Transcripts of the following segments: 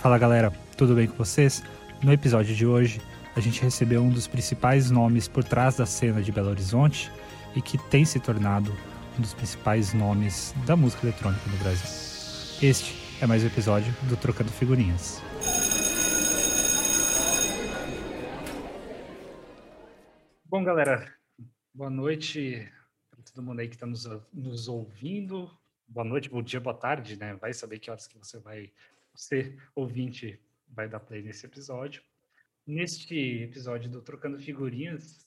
Fala galera, tudo bem com vocês? No episódio de hoje, a gente recebeu um dos principais nomes por trás da cena de Belo Horizonte e que tem se tornado um dos principais nomes da música eletrônica no Brasil. Este é mais um episódio do Trocando Figurinhas. Bom, galera, boa noite para todo mundo aí que está nos, nos ouvindo. Boa noite, bom dia, boa tarde, né? Vai saber que horas que você vai você, ouvinte, vai dar play nesse episódio. Neste episódio do Trocando Figurinhas,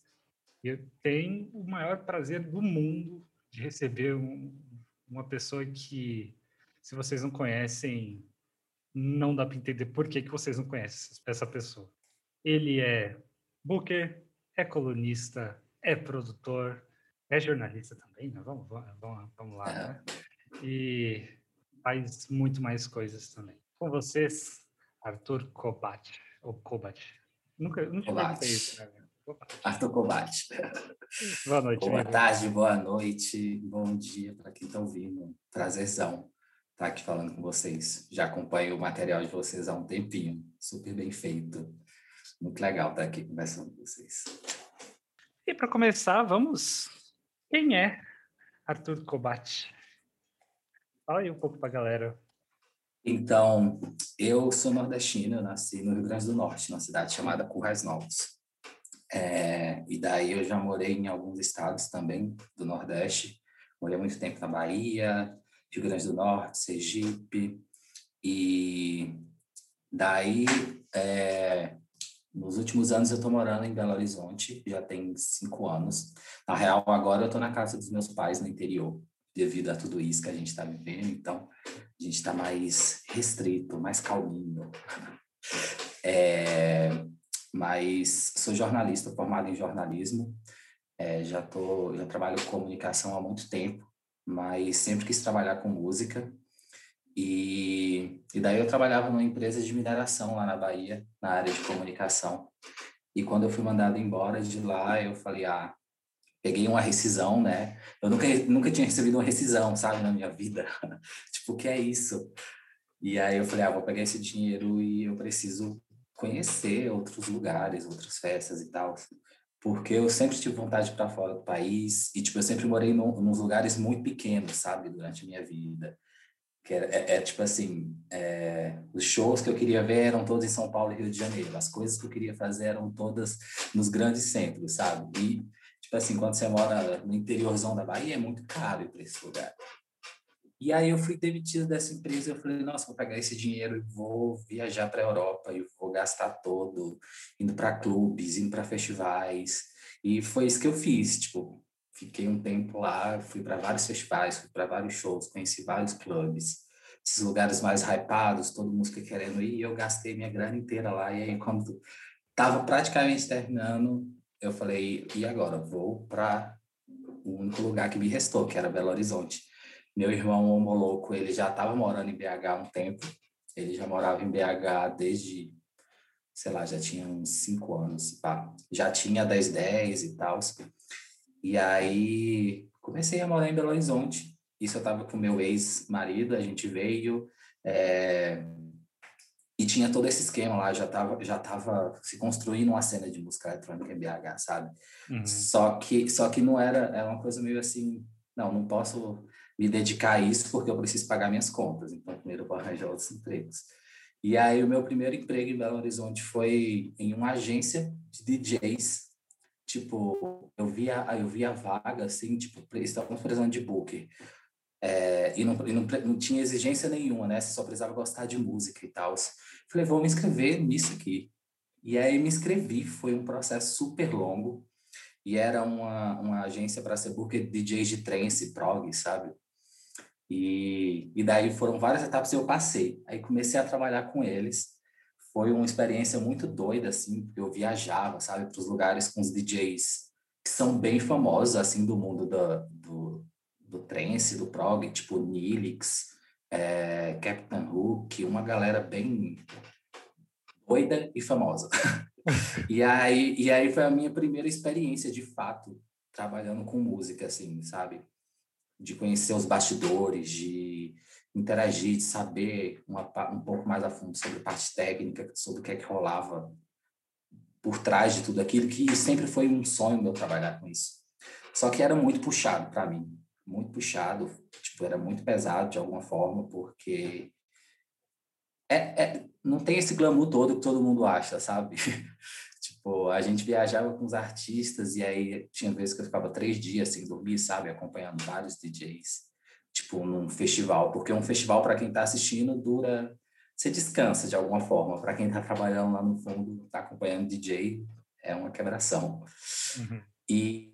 eu tenho o maior prazer do mundo de receber um, uma pessoa que, se vocês não conhecem, não dá para entender por que, que vocês não conhecem essa pessoa. Ele é booker, é colunista, é produtor, é jornalista também, né? vamos, vamos, vamos lá, né? E faz muito mais coisas também. Com vocês, Arthur Kobat, ou Kobat. Nunca, nunca Kobat. isso, né? Arthur Kobat. Boa noite. Boa tarde, boa noite, bom dia para quem está ouvindo. Prazerzão estar tá aqui falando com vocês. Já acompanho o material de vocês há um tempinho. Super bem feito. Muito legal estar aqui conversando com vocês. E para começar, vamos. Quem é Arthur Kobat? Fala aí um pouco para a galera então, eu sou nordestino, eu nasci no Rio Grande do Norte, numa cidade chamada Currais Novos. É, e daí eu já morei em alguns estados também do Nordeste. Morei muito tempo na Bahia, Rio Grande do Norte, Sergipe. E daí, é, nos últimos anos eu estou morando em Belo Horizonte, já tem cinco anos. Na real, agora eu estou na casa dos meus pais no interior, devido a tudo isso que a gente está vivendo. Então, a gente está mais restrito, mais calminho. É, mas sou jornalista, formado em jornalismo. É, já tô, já trabalho com comunicação há muito tempo, mas sempre quis trabalhar com música. E, e daí eu trabalhava numa empresa de mineração lá na Bahia, na área de comunicação. E quando eu fui mandado embora de lá, eu falei, ah, peguei uma rescisão, né? Eu nunca, nunca tinha recebido uma rescisão, sabe, na minha vida. tipo, o que é isso? E aí eu falei, ah, vou pegar esse dinheiro e eu preciso conhecer outros lugares, outras festas e tal. Porque eu sempre tive vontade para fora do país e, tipo, eu sempre morei num, nos lugares muito pequenos, sabe, durante a minha vida. Que é, é, é tipo assim, é, os shows que eu queria ver eram todos em São Paulo e Rio de Janeiro. As coisas que eu queria fazer eram todas nos grandes centros, sabe? E Tipo assim, quando você mora no interiorzão da Bahia, é muito caro ir para esse lugar. E aí eu fui demitido dessa empresa, eu falei, nossa, vou pegar esse dinheiro e vou viajar para a Europa e vou gastar todo, indo para clubes, indo para festivais. E foi isso que eu fiz, tipo, fiquei um tempo lá, fui para vários festivais, fui para vários shows, conheci vários clubes, esses lugares mais hypados, todo música querendo ir, e eu gastei minha grana inteira lá. E aí, quando estava praticamente terminando, eu falei, e agora? Vou para o único lugar que me restou, que era Belo Horizonte. Meu irmão Homo Louco, ele já estava morando em BH há um tempo. Ele já morava em BH desde, sei lá, já tinha uns cinco anos. Tá? Já tinha 10, 10 e tal. E aí comecei a morar em Belo Horizonte. Isso eu estava com meu ex-marido, a gente veio. É, e tinha todo esse esquema lá, já estava já tava se construindo uma cena de música eletrônica em BH, sabe? Uhum. Só que só que não era, é uma coisa meio assim, não, não posso me dedicar a isso porque eu preciso pagar minhas contas, então primeiro eu vou arranjar outros empregos. E aí o meu primeiro emprego em Belo Horizonte foi em uma agência de DJs. Tipo, eu via, eu via vaga assim, tipo, estávamos precisando de booker. É, e, não, e não, não, tinha exigência nenhuma, né? Você só precisava gostar de música e tal. Falei, vou me inscrever nisso aqui. E aí me inscrevi, foi um processo super longo. E era uma, uma agência para ser booker DJs de trance, prog, sabe? E, e daí foram várias etapas e eu passei. Aí comecei a trabalhar com eles. Foi uma experiência muito doida, assim, porque eu viajava, sabe, para os lugares com os DJs que são bem famosos, assim, do mundo do, do, do trance, do prog, tipo Nilix, é, Captain Hook, uma galera bem doida e famosa. e, aí, e aí foi a minha primeira experiência, de fato, trabalhando com música, assim, sabe? De conhecer os bastidores, de, interagir, de saber uma, um pouco mais a fundo sobre parte técnica, sobre o que é que rolava por trás de tudo aquilo, que sempre foi um sonho meu trabalhar com isso. Só que era muito puxado para mim, muito puxado, tipo, era muito pesado de alguma forma, porque é, é, não tem esse glamour todo que todo mundo acha, sabe? tipo, a gente viajava com os artistas e aí tinha vezes que eu ficava três dias sem dormir, sabe? Acompanhando vários DJs, tipo, num festival. Porque um festival, para quem está assistindo, dura... Você descansa de alguma forma. Para quem está trabalhando lá no fundo, está acompanhando DJ, é uma quebração. Uhum. E,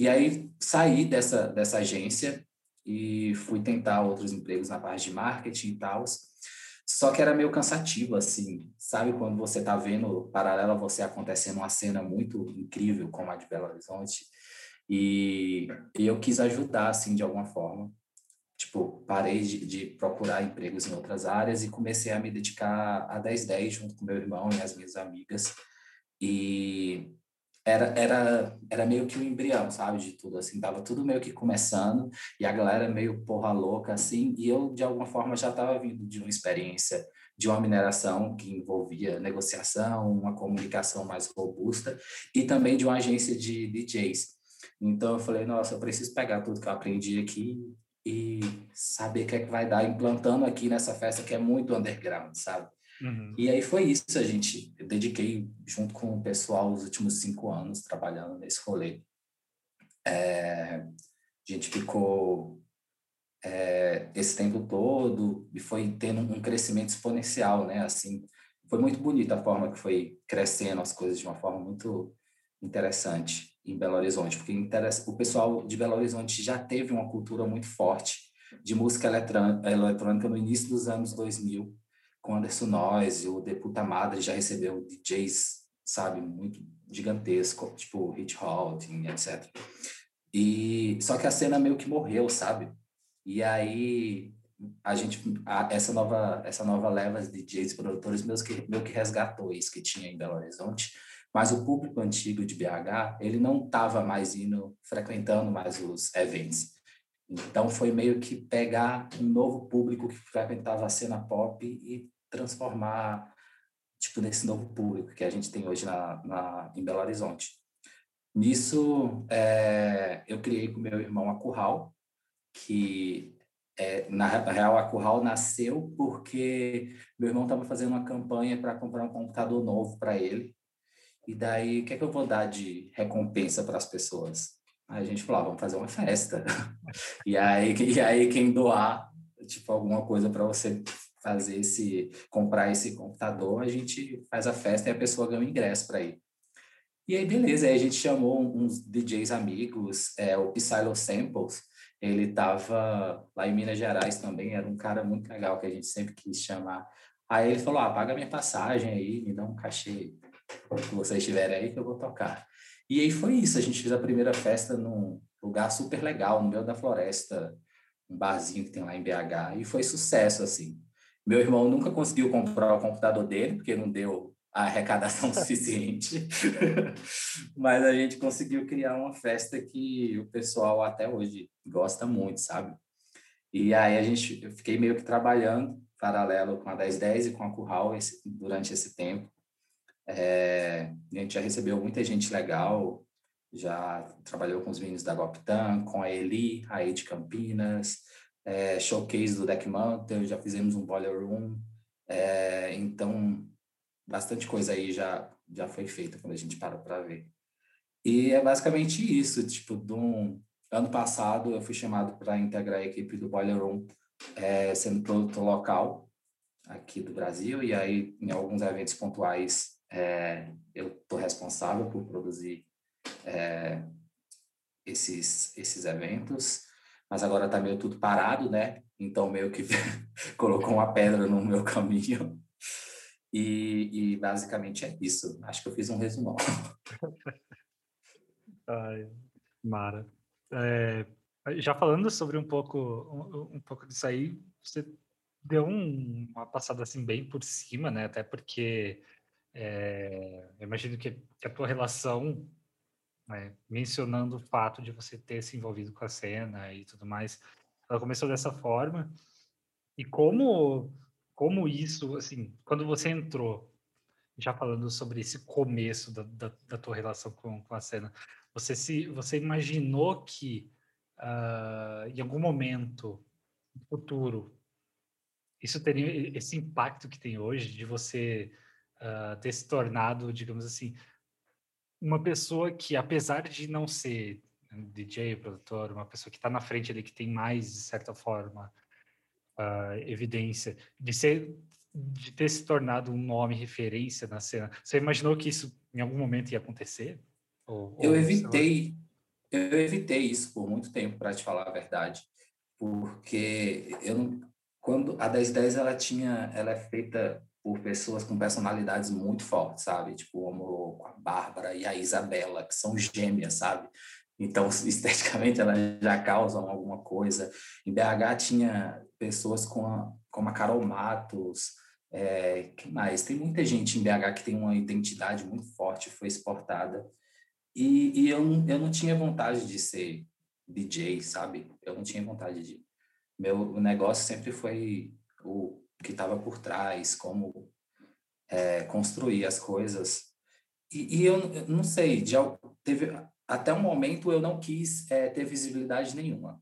e aí saí dessa, dessa agência e fui tentar outros empregos na parte de marketing e tal. Só que era meio cansativo, assim, sabe? Quando você tá vendo paralela você acontecendo uma cena muito incrível, como a de Belo Horizonte, e, e eu quis ajudar, assim, de alguma forma. Tipo, parei de, de, procurar empregos em outras áreas e comecei a me dedicar a 1010 junto com meu irmão e as minhas amigas. E era, era, era meio que o um embrião, sabe, de tudo, assim, tava tudo meio que começando, e a galera meio porra louca, assim, e eu, de alguma forma, já estava vindo de uma experiência de uma mineração que envolvia negociação, uma comunicação mais robusta, e também de uma agência de DJs. Então, eu falei, nossa, eu preciso pegar tudo que eu aprendi aqui e saber o que é que vai dar implantando aqui nessa festa que é muito underground, sabe? Uhum. E aí foi isso, a gente, eu dediquei junto com o pessoal os últimos cinco anos trabalhando nesse rolê. É, a gente ficou é, esse tempo todo e foi tendo um crescimento exponencial, né? Assim, foi muito bonita a forma que foi crescendo as coisas de uma forma muito interessante em Belo Horizonte, porque o pessoal de Belo Horizonte já teve uma cultura muito forte de música eletrônica no início dos anos 2000, com Anderson Noise, o Deputa Madre já recebeu DJs, sabe, muito gigantesco, tipo Hit Halting, etc. E só que a cena meio que morreu, sabe? E aí a gente a, essa nova essa nova leva de DJs produtores meio que meio que resgatou isso que tinha em Belo Horizonte, mas o público antigo de BH, ele não estava mais indo frequentando mais os eventos. Então foi meio que pegar um novo público que frequentava a cena pop e transformar tipo nesse novo público que a gente tem hoje na, na em Belo Horizonte. Nisso é, eu criei com meu irmão a Curral, que é, na real a Curral nasceu porque meu irmão estava fazendo uma campanha para comprar um computador novo para ele. E daí, o que é que eu vou dar de recompensa para as pessoas? Aí a gente falou, ah, vamos fazer uma festa. e, aí, e aí quem doar, tipo, alguma coisa para você fazer esse, comprar esse computador, a gente faz a festa e a pessoa ganha o ingresso para ir. E aí, beleza, aí a gente chamou uns DJs amigos, é, o Psylo Samples, ele estava lá em Minas Gerais também, era um cara muito legal que a gente sempre quis chamar. Aí ele falou, ah, paga minha passagem aí, me dá um cachê que vocês tiverem aí que eu vou tocar. E aí foi isso, a gente fez a primeira festa num lugar super legal, no meio da floresta, um barzinho que tem lá em BH, e foi sucesso, assim. Meu irmão nunca conseguiu comprar o computador dele, porque não deu a arrecadação suficiente, mas a gente conseguiu criar uma festa que o pessoal até hoje gosta muito, sabe? E aí a gente, eu fiquei meio que trabalhando paralelo com a 1010 e com a Curral esse, durante esse tempo. É, a gente já recebeu muita gente legal, já trabalhou com os meninos da Goptan, com a Eli, a de Campinas, é, showcase do Deck Mountain, já fizemos um Boiler Room, é, então bastante coisa aí já, já foi feita quando a gente parou para ver. E é basicamente isso, tipo, do ano passado eu fui chamado para integrar a equipe do Boiler Room, é, sendo produtor local aqui do Brasil, e aí em alguns eventos pontuais é, eu estou responsável por produzir é, esses, esses eventos, mas agora está meio tudo parado, né? Então meio que colocou uma pedra no meu caminho. E, e, basicamente é isso. Acho que eu fiz um resumão. Ai, Mara. É, já falando sobre um pouco, um, um, pouco disso aí, você deu um, uma passada assim bem por cima, né? Até porque é, eu imagino que, que, a tua relação, né, mencionando o fato de você ter se envolvido com a cena e tudo mais, ela começou dessa forma. E como, como isso, assim, quando você entrou, já falando sobre esse começo da, da, da tua relação com, com a cena, você se você imaginou que uh, em algum momento no futuro isso teria esse impacto que tem hoje de você uh, ter se tornado, digamos assim, uma pessoa que, apesar de não ser DJ, produtor, uma pessoa que está na frente ali, que tem mais, de certa forma, uh, evidência, de ser de ter se tornado um nome referência na cena. Você imaginou que isso em algum momento ia acontecer? Ou, eu ou evitei, eu evitei isso por muito tempo, para te falar a verdade, porque eu não, quando a 1010 ela tinha, ela é feita por pessoas com personalidades muito fortes, sabe? Tipo o a Bárbara e a Isabela, que são gêmeas, sabe? Então, esteticamente, elas já causam alguma coisa. Em BH tinha pessoas com a, como a Carol Matos, é, que mais? Tem muita gente em BH que tem uma identidade muito forte, foi exportada. E, e eu, eu não tinha vontade de ser DJ, sabe? Eu não tinha vontade de. Meu negócio sempre foi o que estava por trás, como é, construir as coisas. E, e eu, eu, não sei, teve até um momento eu não quis é, ter visibilidade nenhuma.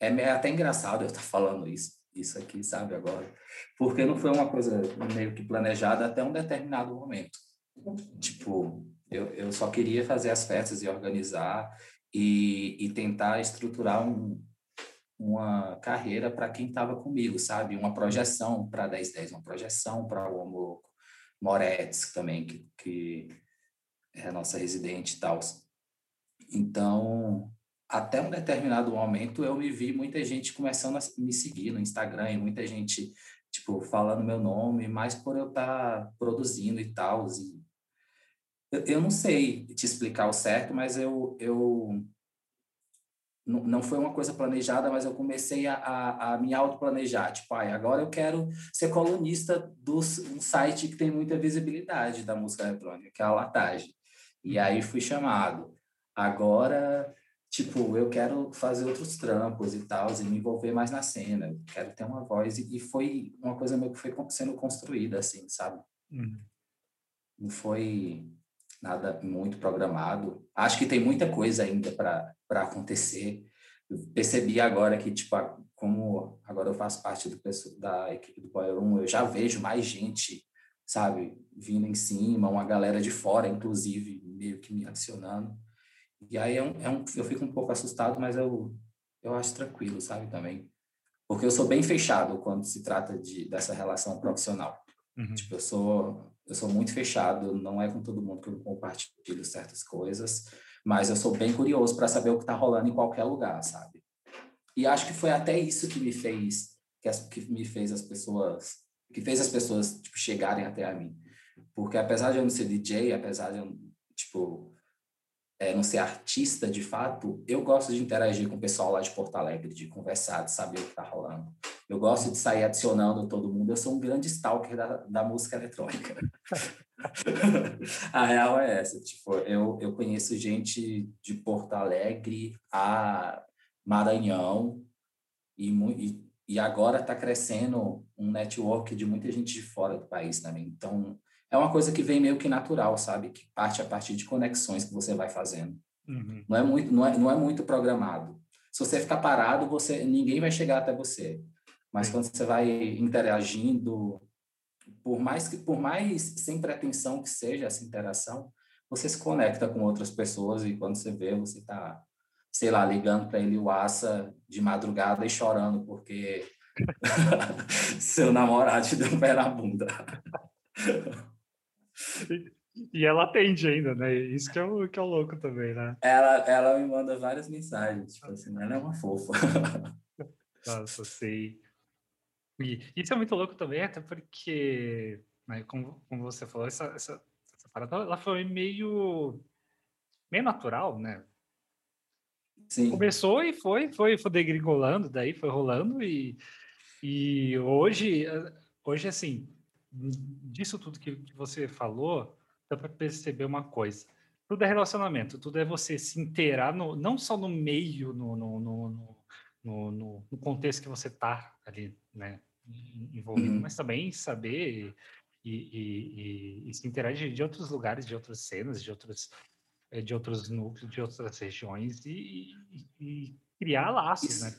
É, é até engraçado eu estar falando isso, isso aqui, sabe, agora. Porque não foi uma coisa meio que planejada até um determinado momento. Tipo, eu, eu só queria fazer as festas e organizar e, e tentar estruturar um, uma carreira para quem estava comigo, sabe? Uma projeção para 1010, uma projeção para o Homo Moretz também, que, que é a nossa residente e tal. Então, até um determinado momento, eu me vi muita gente começando a me seguir no Instagram e muita gente, tipo, falando meu nome, mas por eu estar tá produzindo e tal. Eu, eu não sei te explicar o certo, mas eu, eu não foi uma coisa planejada, mas eu comecei a, a, a me autoplanejar. Tipo, ah, agora eu quero ser colunista de um site que tem muita visibilidade da música eletrônica, que é a Latagem. E aí fui chamado. Agora, tipo, eu quero fazer outros trampos e tal, e me envolver mais na cena. Eu quero ter uma voz. E, foi uma coisa meio que foi sendo construída, assim, sabe? Uhum. Não foi nada muito programado. Acho que tem muita coisa ainda para acontecer. Eu percebi agora que, tipo, como agora eu faço parte do, da equipe do Boy Room, eu já vejo mais gente, sabe, vindo em cima, uma galera de fora, inclusive, meio que me adicionando. E aí é um, é um, eu fico um pouco assustado, mas eu, eu acho tranquilo, sabe, também. Porque eu sou bem fechado quando se trata de, dessa relação profissional. Uhum. Tipo, eu sou eu sou muito fechado, não é com todo mundo que eu compartilho certas coisas, mas eu sou bem curioso para saber o que está rolando em qualquer lugar, sabe? E acho que foi até isso que me fez, que, as, que me fez as pessoas, que fez as pessoas tipo, chegarem até a mim, porque apesar de eu não ser DJ, apesar de eu tipo é, não ser artista de fato, eu gosto de interagir com o pessoal lá de Porto Alegre, de conversar, de saber o que está rolando. Eu gosto de sair adicionando todo mundo. Eu sou um grande stalker da, da música eletrônica. a real é essa. Tipo, eu, eu conheço gente de Porto Alegre a Maranhão e, e, e agora está crescendo um network de muita gente de fora do país também. Então, é uma coisa que vem meio que natural, sabe? Que parte a partir de conexões que você vai fazendo. Uhum. Não é muito, não é, não é muito programado. Se você ficar parado, você ninguém vai chegar até você. Mas quando você vai interagindo, por mais que por mais sem pretensão que seja essa interação, você se conecta com outras pessoas e quando você vê, você está, sei lá, ligando para ele o aça de madrugada e chorando porque seu namorado te deu um pé na bunda. E ela atende ainda, né? Isso que é o, que é o louco também, né? Ela, ela me manda várias mensagens, tipo assim, ela é uma fofa. Nossa, sei. E isso é muito louco também, até porque, né, como, como você falou, essa, essa, essa parada ela foi meio, meio natural, né? Sim. Começou e foi, foi, foi degringolando, daí foi rolando e, e hoje, hoje assim, disso tudo que, que você falou, dá para perceber uma coisa. Tudo é relacionamento, tudo é você se inteirar, no, não só no meio, no, no, no, no, no contexto que você está ali, né? envolvido, uhum. mas também saber e, e, e, se interagir de outros lugares, de outras cenas, de outros, eh, de outros núcleos, de outras regiões e, e criar laços, isso, né?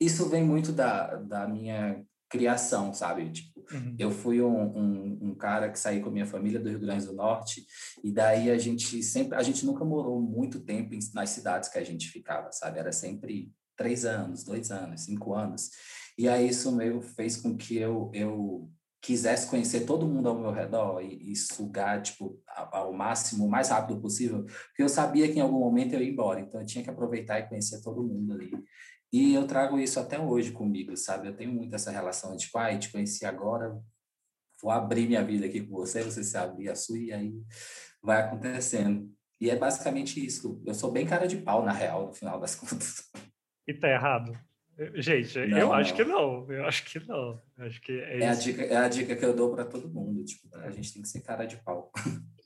Isso vem muito da, da minha criação, sabe? Tipo, uhum. eu fui um, um, um, cara que saí com a minha família do Rio Grande do Norte e daí a gente sempre, a gente nunca morou muito tempo em, nas cidades que a gente ficava, sabe? Era sempre três anos, dois anos, cinco anos. E aí isso meio fez com que eu, eu quisesse conhecer todo mundo ao meu redor e, e sugar, tipo, ao máximo, o mais rápido possível, porque eu sabia que em algum momento eu ia embora, então eu tinha que aproveitar e conhecer todo mundo ali. E eu trago isso até hoje comigo, sabe? Eu tenho muito essa relação de, tipo, ah, te conheci agora, vou abrir minha vida aqui com você, você se abrir a sua e aí vai acontecendo. E é basicamente isso. Eu sou bem cara de pau, na real, no final das contas. E tá errado. Gente, não, eu acho que não. Eu acho que não. Eu acho que é, é a dica, é a dica que eu dou para todo mundo. Tipo, a gente tem que ser cara de pau.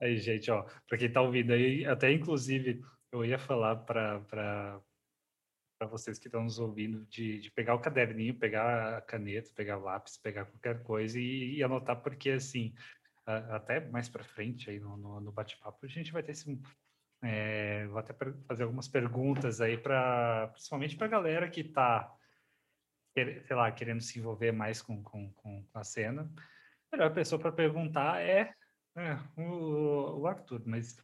Aí, gente, ó, para quem tá ouvindo aí, até inclusive eu ia falar para para vocês que estão nos ouvindo de, de, pegar o caderninho, pegar a caneta, pegar o lápis, pegar qualquer coisa e, e anotar, porque assim, até mais para frente aí no, no, no bate-papo, a gente vai ter esse, é, vou até fazer algumas perguntas aí para, principalmente para a galera que está, sei lá, querendo se envolver mais com, com, com a cena. A melhor pessoa para perguntar é, é o, o, Arthur, mas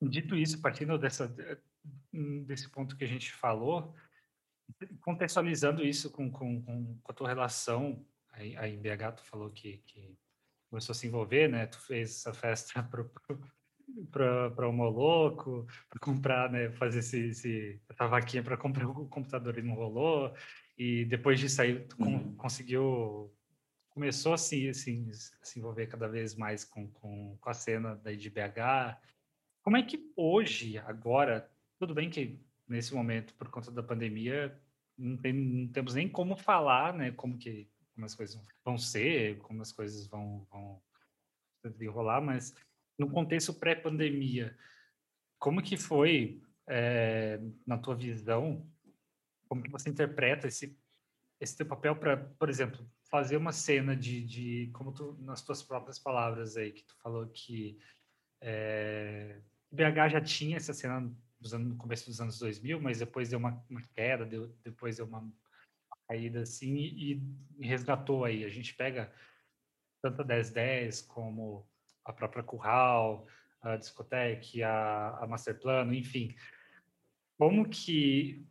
dito isso, partindo dessa, desse ponto que a gente falou, contextualizando isso com, com, com a tua relação, em BH tu falou que, que começou a se envolver, né? Tu fez essa festa pro, para o Moloco, para comprar, né, fazer esse, esse, essa vaquinha para comprar o computador e não rolou. E depois disso aí, tu uhum. conseguiu, começou assim, assim, a se envolver cada vez mais com, com, com a cena da IDBH. Como é que hoje, agora, tudo bem que nesse momento, por conta da pandemia, não, tem, não temos nem como falar, né, como que como as coisas vão ser, como as coisas vão, vão desenrolar, mas no contexto pré-pandemia, como que foi, é, na tua visão, como que você interpreta esse, esse teu papel para, por exemplo, fazer uma cena de, de, como tu, nas tuas próprias palavras aí, que tu falou que é, BH já tinha essa cena no começo dos anos 2000, mas depois deu uma, uma queda, deu, depois deu uma, uma caída assim e, e, resgatou aí. A gente pega tanto a 1010 como a própria Curral, a Discotec, a, a Masterplano, enfim. Como que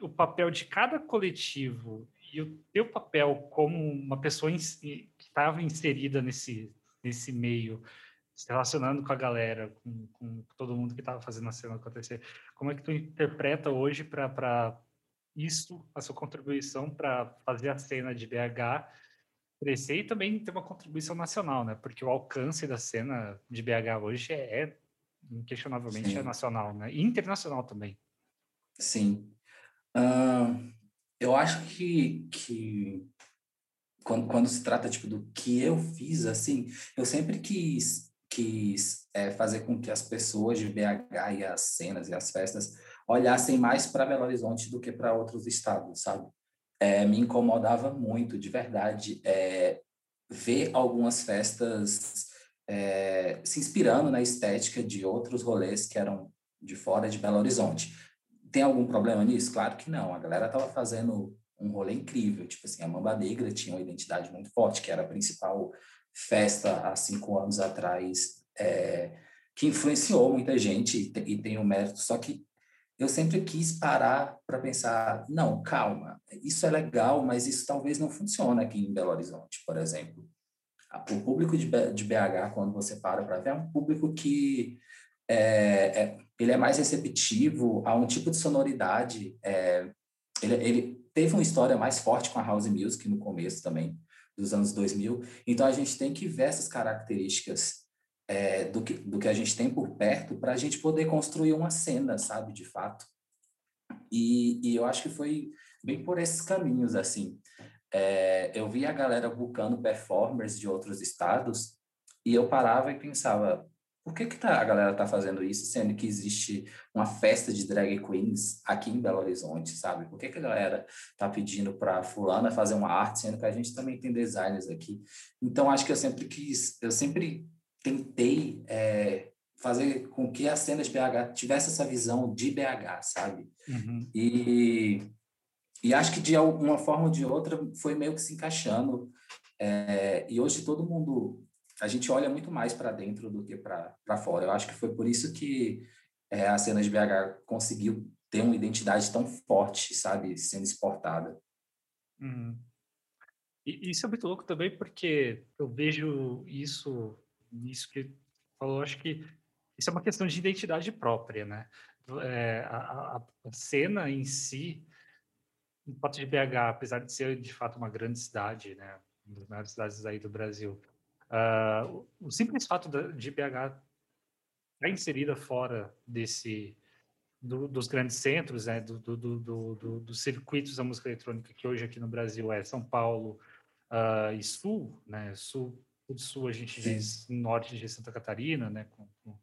o papel de cada coletivo e o teu papel como uma pessoa que estava inserida nesse, nesse meio, se relacionando com a galera, com, com todo mundo que estava fazendo a cena acontecer, como é que tu interpreta hoje para isso, a sua contribuição para fazer a cena de BH crescer e também ter uma contribuição nacional, né? Porque o alcance da cena de BH hoje é, é inquestionavelmente é nacional, né? E internacional também. Sim. Uh, eu acho que, que quando, quando se trata tipo do que eu fiz, assim, eu sempre quis quis é, fazer com que as pessoas de BH e as cenas e as festas olhassem mais para Belo Horizonte do que para outros estados, sabe? É, me incomodava muito, de verdade, é, ver algumas festas é, se inspirando na estética de outros rolês que eram de fora de Belo Horizonte. Tem algum problema nisso? Claro que não. A galera estava fazendo um rolê incrível. Tipo assim, a Mamba Negra tinha uma identidade muito forte, que era a principal festa há cinco anos atrás, é, que influenciou muita gente e, tem o um mérito. Só que eu sempre quis parar para pensar, não, calma, isso é legal, mas isso talvez não funcione aqui em Belo Horizonte, por exemplo. O público de BH, quando você para para ver, é um público que é, é, ele é mais receptivo a um tipo de sonoridade. É, ele, ele teve uma história mais forte com a house music no começo também, dos anos 2000. Então, a gente tem que ver essas características é, do, que, do que a gente tem por perto para a gente poder construir uma cena, sabe, de fato. E, e eu acho que foi bem por esses caminhos, assim. É, eu vi a galera buscando performers de outros estados e eu parava e pensava, por que, que tá, a galera tá fazendo isso, sendo que existe uma festa de drag queens aqui em Belo Horizonte, sabe? Por que, que a galera tá pedindo para fulana fazer uma arte, sendo que a gente também tem designers aqui? Então, acho que eu sempre quis, eu sempre tentei é, fazer com que a cena de BH tivesse essa visão de BH, sabe? Uhum. E, e acho que de uma forma ou de outra foi meio que se encaixando. É, e hoje todo mundo a gente olha muito mais para dentro do que para fora. Eu acho que foi por isso que é, a cena de BH conseguiu ter uma identidade tão forte, sabe, sendo exportada. Uhum. E isso é muito louco também, porque eu vejo isso, isso que falou, acho que isso é uma questão de identidade própria, né? É, a, a, cena em si, o fato de BH, apesar de ser de fato uma grande cidade, né, uma das maiores cidades aí do Brasil, Uh, o simples fato de BH estar tá inserida fora desse do, dos grandes centros, né, do, do, dos circuitos da música eletrônica que hoje aqui no Brasil é São Paulo uh, e Sul, né, Sul, de Sul a gente Sim. diz norte de Santa Catarina, né, com, com,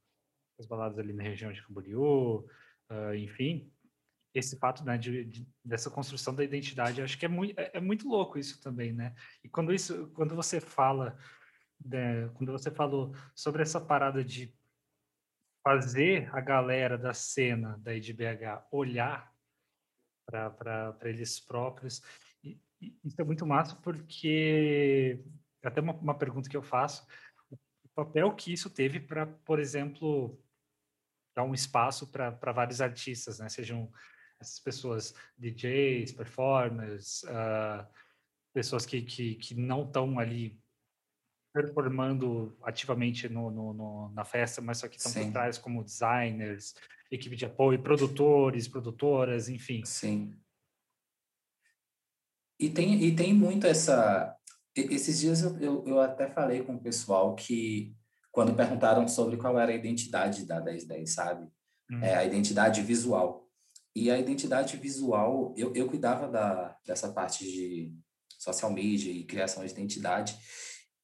as baladas ali na região de Camboriú, uh, enfim, esse fato né, de, de, dessa construção da identidade, acho que é muito, é, é muito louco isso também, né? E quando isso, quando você fala né, quando você falou sobre essa parada de fazer a galera da cena da IDBH olhar para eles próprios, e, e isso é muito massa porque, até uma, uma pergunta que eu faço, o papel que isso teve para, por exemplo, dar um espaço para vários artistas, né? Sejam essas pessoas DJs, performers, uh, pessoas que, que, que não estão ali performando ativamente no, no, no, na festa, mas só que estão por trás como designers, equipe de apoio, produtores, produtoras, enfim. Sim. E tem, e tem muito essa... Esses dias eu, eu, eu até falei com o pessoal que, quando perguntaram sobre qual era a identidade da 1010, sabe? Hum. É, a identidade visual. E a identidade visual, eu, eu cuidava da, dessa parte de social media e criação de identidade,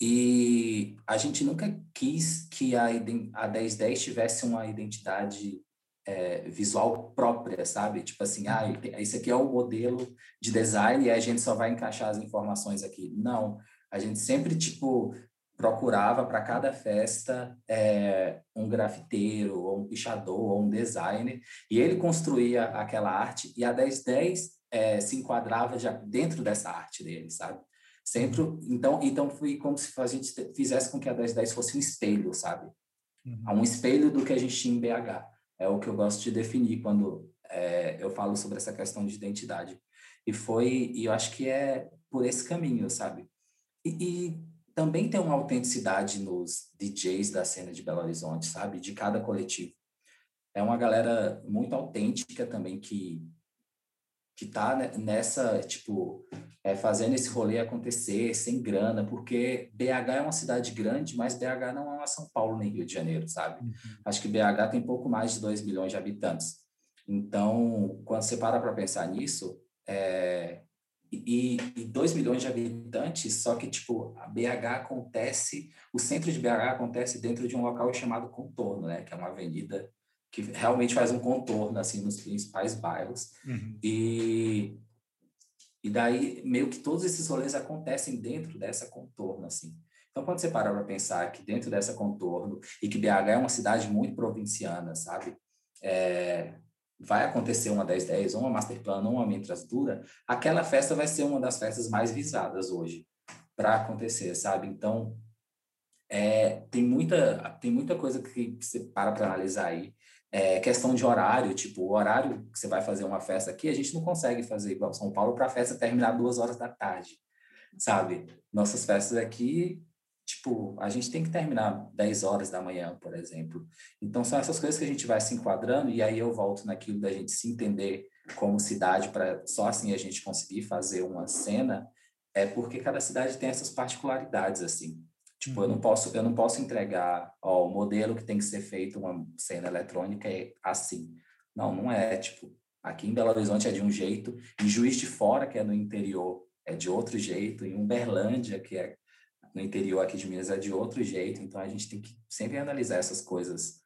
e a gente nunca quis que a, a 1010 tivesse uma identidade é, visual própria, sabe? Tipo assim, ah, esse aqui é o modelo de design e a gente só vai encaixar as informações aqui. Não, a gente sempre, tipo, procurava para cada festa é, um grafiteiro, ou um pichador, ou um designer, e ele construía aquela arte, e a 1010 é, se enquadrava já dentro dessa arte dele, sabe? Sempre, então, então foi como se a gente fizesse com que a 1010 fosse um espelho, sabe? Uhum. Um espelho do que a gente tinha em BH. É o que eu gosto de definir quando é, eu falo sobre essa questão de identidade. E foi, e eu acho que é por esse caminho, sabe? E, e também tem uma autenticidade nos DJs da cena de Belo Horizonte, sabe? De cada coletivo. É uma galera muito autêntica também que que tá nessa, tipo, é, fazendo esse rolê acontecer sem grana, porque BH é uma cidade grande, mas BH não é uma São Paulo nem Rio de Janeiro, sabe? Uhum. Acho que BH tem pouco mais de 2 milhões de habitantes. Então, quando você para para pensar nisso, é, e, e 2 milhões de habitantes, só que, tipo, a BH acontece, o centro de BH acontece dentro de um local chamado Contorno, né? Que é uma avenida que realmente faz um contorno assim nos principais bairros. Uhum. e e daí meio que todos esses rolês acontecem dentro dessa contorno assim. Então quando você para para pensar que dentro dessa contorno e que BH é uma cidade muito provinciana sabe? É, vai acontecer uma 1010 ou uma master ou uma Mentras Dura aquela festa vai ser uma das festas mais visadas hoje para acontecer sabe? Então é, tem muita tem muita coisa que você para para analisar aí é, questão de horário, tipo, o horário que você vai fazer uma festa aqui, a gente não consegue fazer igual São Paulo para a festa terminar duas horas da tarde, sabe? Nossas festas aqui, tipo, a gente tem que terminar 10 horas da manhã, por exemplo. Então, são essas coisas que a gente vai se enquadrando, e aí eu volto naquilo da gente se entender como cidade, para só assim a gente conseguir fazer uma cena, é porque cada cidade tem essas particularidades, assim. Tipo, eu não uhum. posso, eu não posso entregar, ó, o modelo que tem que ser feito uma cena eletrônica é assim. Não, não é, tipo, aqui em Belo Horizonte é de um jeito, em Juiz de Fora, que é no interior, é de outro jeito, em Uberlândia, que é no interior aqui de Minas é de outro jeito, então a gente tem que sempre analisar essas coisas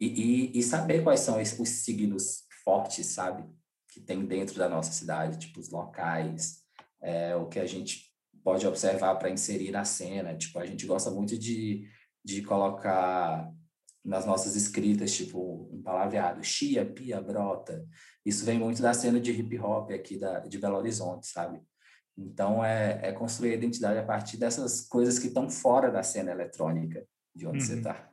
e, e, e saber quais são os signos fortes, sabe? Que tem dentro da nossa cidade, tipo os locais, é, o que a gente pode observar para inserir na cena. Tipo, a gente gosta muito de, de colocar nas nossas escritas, tipo, um palavreado, chia, pia, brota. Isso vem muito da cena de hip hop aqui da, de Belo Horizonte, sabe? Então, é, é construir a identidade a partir dessas coisas que estão fora da cena eletrônica, de onde uhum. você está.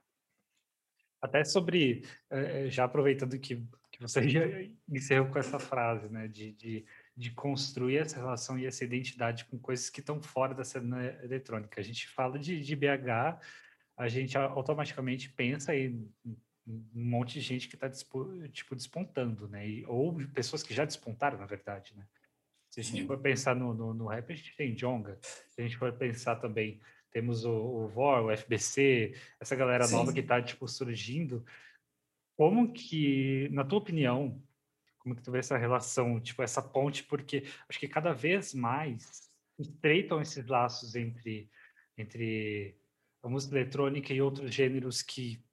Até sobre, eh, já aproveitando que, que você encerrou com essa frase, né, de, de, de, construir essa relação e essa identidade com coisas que estão fora da cena eletrônica. A gente fala de, de BH, a gente automaticamente pensa em um monte de gente que está tipo despontando, né? E, ou pessoas que já despontaram, na verdade, né? Se a gente Sim. for pensar no, no, no, rap, a gente tem Jonga. Se a gente for pensar também, temos o, o VOR, o FBC, essa galera Sim. nova que está tipo surgindo. Como que, na tua opinião, como que tu vê essa relação, tipo essa ponte? Porque acho que cada vez mais estreitam esses laços entre entre a música eletrônica e outros gêneros que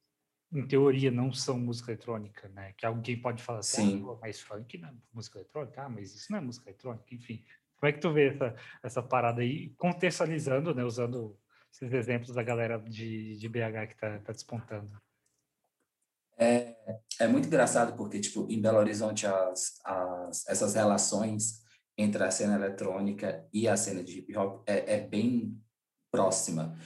em teoria, não são música eletrônica, né? Que alguém pode falar assim, ah, mas funk não é música eletrônica, ah, mas isso não é música eletrônica, enfim. Como é que tu vê essa, essa parada aí, contextualizando, né? Usando esses exemplos da galera de, de BH que está tá despontando. É, é muito engraçado porque, tipo, em Belo Horizonte, as, as, essas relações entre a cena eletrônica e a cena de hip hop é, é bem próxima.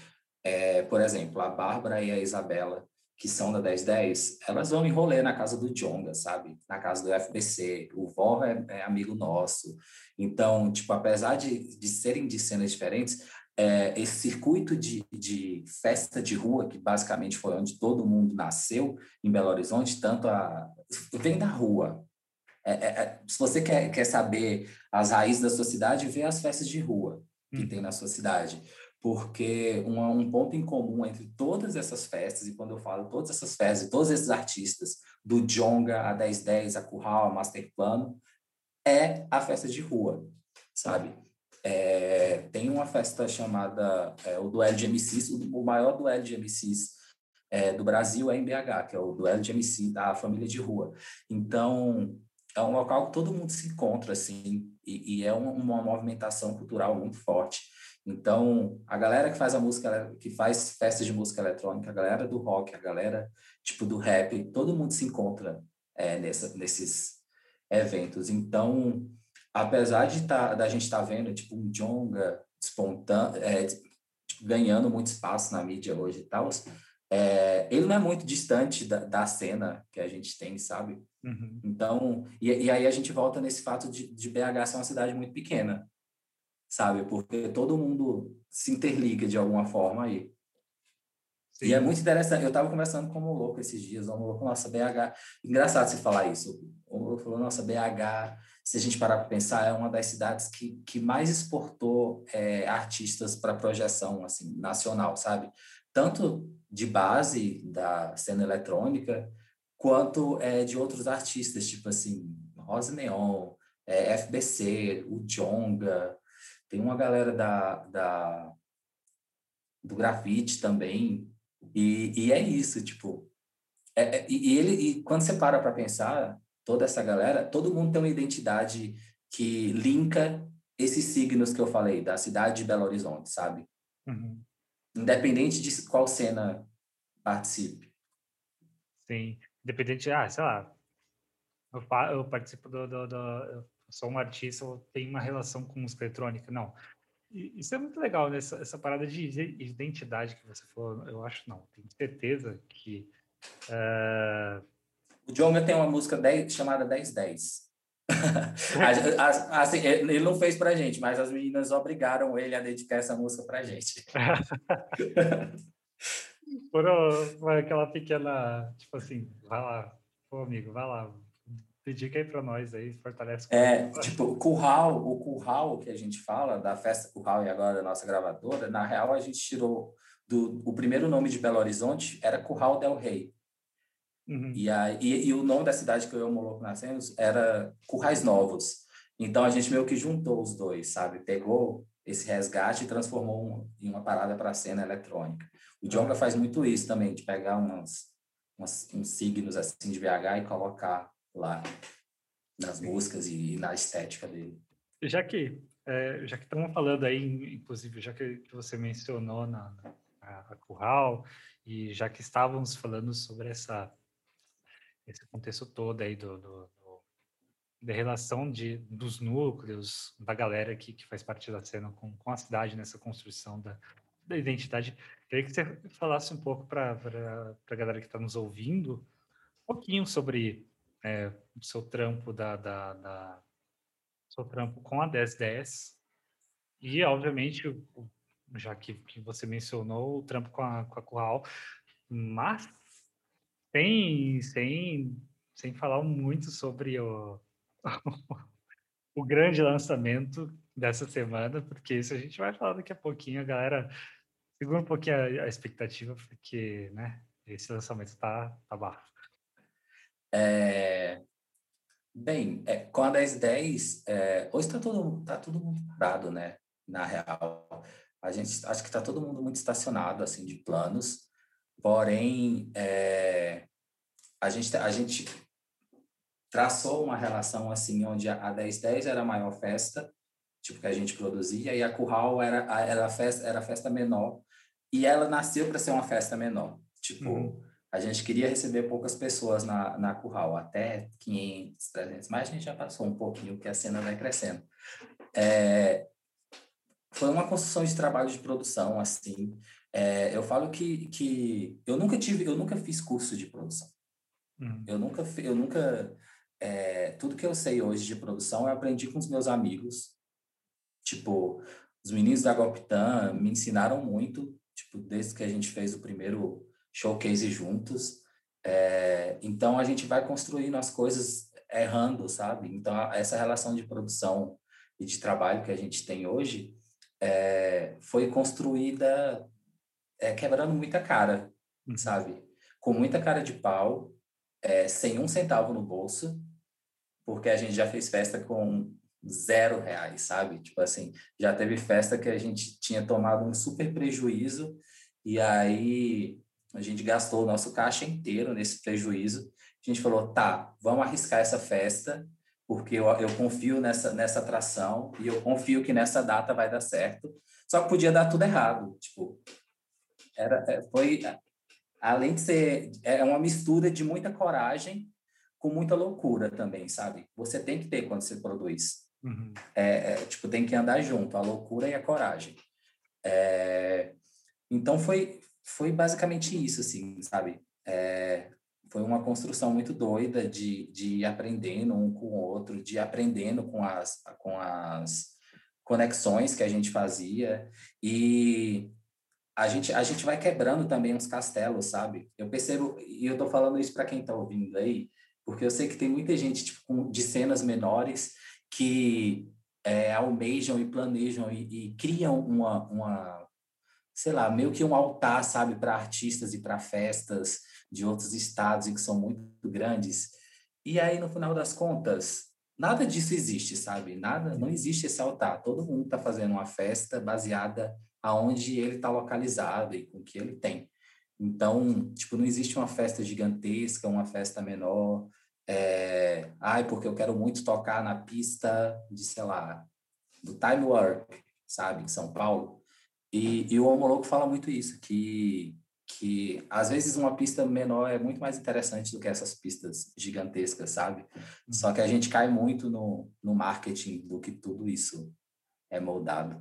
É, por exemplo, a Bárbara e a Isabela, que são da 1010, elas vão em rolê na casa do Jonga, sabe? Na casa do FBC. O Vó é, é, amigo nosso. Então, tipo, apesar de, de serem de cenas diferentes, é, esse circuito de, de festa de rua, que basicamente foi onde todo mundo nasceu em Belo Horizonte, tanto a. vem da rua. É, é, é se você quer, quer saber as raízes da sua cidade, vê as festas de rua que hum. tem na sua cidade porque um, um ponto em comum entre todas essas festas, e quando eu falo todas essas festas, todos esses artistas, do Jonga a 1010, a Curral, a Master Plano, é a festa de rua, sabe? É, tem uma festa chamada é, o Duelo de MCs, o, o maior duelo de MCs é, do Brasil é em BH, que é o Duelo de MC da família de rua. Então, é um local que todo mundo se encontra, assim, e, e é uma, uma movimentação cultural muito forte. Então, a galera que faz a música, que faz festas de música eletrônica, a galera do rock, a galera tipo do rap, todo mundo se encontra é, nessa, nesses eventos. Então, apesar de tá, da gente estar tá vendo tipo um Jonga é, tipo, ganhando muito espaço na mídia hoje e tal, é, ele não é muito distante da, da, cena que a gente tem, sabe? Uhum. Então, e, e, aí a gente volta nesse fato de, de BH ser uma cidade muito pequena sabe? Porque todo mundo se interliga de alguma forma aí. Sim. E é muito interessante. Eu estava conversando com o louco esses dias, o louco, nossa, BH. Engraçado você falar isso. O louco falou, nossa, BH, se a gente parar para pensar, é uma das cidades que, que mais exportou é, artistas para projeção assim, nacional, sabe? Tanto de base da cena eletrônica, quanto é, de outros artistas, tipo assim, Rosa Neon, é, FBC, o Jonga, tem uma galera da, da do grafite também, e, e é isso, tipo, é, é, e ele, e quando você para para pensar, toda essa galera, todo mundo tem uma identidade que linka esses signos que eu falei, da cidade de Belo Horizonte, sabe? Uhum. Independente de qual cena participe. Sim, independente, ah, sei lá, eu, eu participo do, do, do, sou um artista ou tenho uma relação com música eletrônica. Não. Isso é muito legal, né? Essa, essa parada de identidade que você falou. Eu acho, não, tenho certeza que. Uh... O Jonga tem uma música 10, chamada 1010. assim, ele não fez pra gente, mas as meninas obrigaram ele a dedicar essa música pra gente. Foram aquela pequena, tipo assim, vai lá, pô, amigo, vai lá, Dedica aí para nós aí, fortalece. É, tipo, o curral, o curral que a gente fala, da festa curral e agora da nossa gravadora, na real a gente tirou do o primeiro nome de Belo Horizonte era Curral del Rei. Uhum. E, aí, e, e, o nome da cidade que eu e o Moloco nascemos era Currais Novos. Então a gente meio que juntou os dois, sabe? Pegou esse resgate e transformou em uma parada para a cena eletrônica. O Djonga faz muito isso também, de pegar umas, umas, uns signos assim de BH e colocar lá nas músicas e na estética dele. Já que é, já que estamos falando aí, inclusive, já que você mencionou na, na a Curral e já que estávamos falando sobre essa esse contexto todo aí do, do, do da relação de, dos núcleos, da galera que, que faz parte da cena com, com a cidade nessa construção da, da identidade. Queria que você falasse um pouco para a galera que está nos ouvindo, um pouquinho sobre é, o seu trampo da, da, da seu trampo com a 1010 e, obviamente, já que, que você mencionou o trampo com a, com a Curral, mas sem, sem, sem falar muito sobre o, o grande lançamento dessa semana, porque isso a gente vai falar daqui a pouquinho, a galera segura um pouquinho a, a expectativa, porque né, esse lançamento está tá baixo. É, bem, é, com a 1010, é, hoje está tudo, tá tudo muito parado, né? Na real, a gente acho que está todo mundo muito estacionado assim de planos, porém é, a gente a gente traçou uma relação assim onde a 1010 era a maior festa tipo que a gente produzia e a Curral era era a festa era a festa menor e ela nasceu para ser uma festa menor tipo uhum. a gente queria receber poucas pessoas na na Curral até 500 300 mas a gente já passou um pouquinho porque a cena vai crescendo é, foi uma construção de trabalho de produção assim é, eu falo que, que eu nunca tive eu nunca fiz curso de produção. Uhum. eu nunca eu nunca é, tudo que eu sei hoje de produção eu aprendi com os meus amigos. Tipo os meninos da Goptan me ensinaram muito tipo desde que a gente fez o primeiro showcase juntos. É, então a gente vai construindo as coisas errando sabe? Então essa relação de produção e de trabalho que a gente tem hoje é, foi construída é, quebrando muita cara, uhum. sabe? Com muita cara de pau, é, sem um centavo no bolso, porque a gente já fez festa com zero reais, sabe? Tipo assim, já teve festa que a gente tinha tomado um super prejuízo e aí a gente gastou o nosso caixa inteiro nesse prejuízo. A gente falou, tá, vamos arriscar essa festa porque eu, eu confio nessa, nessa atração e eu confio que nessa data vai dar certo. Só que podia dar tudo errado. Tipo, era, é, foi, além de ser, é uma mistura de muita coragem com muita loucura também, sabe? Você tem que ter quando você produz. Uhum. É, é, tipo, tem que andar junto, a loucura e a coragem. É, então, foi, foi basicamente isso, assim, sabe? É, foi uma construção muito doida de, de ir aprendendo um com o outro, de ir aprendendo com as, com as conexões que a gente fazia e a gente, a gente vai quebrando também uns castelos, sabe? Eu percebo, e eu tô falando isso para quem tá ouvindo aí, porque eu sei que tem muita gente tipo, de cenas menores que é, almejam e planejam e, e criam uma, uma, sei lá, meio que um altar, sabe, para artistas e para festas de outros estados e que são muito grandes. E aí, no final das contas, nada disso existe, sabe? Nada, não existe esse altar. Todo mundo está fazendo uma festa baseada aonde ele está localizado e com o que ele tem. Então, tipo, não existe uma festa gigantesca, uma festa menor. É, ai, porque eu quero muito tocar na pista de, sei lá, do Time Warp, sabe, em São Paulo. E, e o Homologo fala muito isso, que que às vezes uma pista menor é muito mais interessante do que essas pistas gigantescas, sabe? Só uhum. que a gente cai muito no, no marketing do que tudo isso é moldado.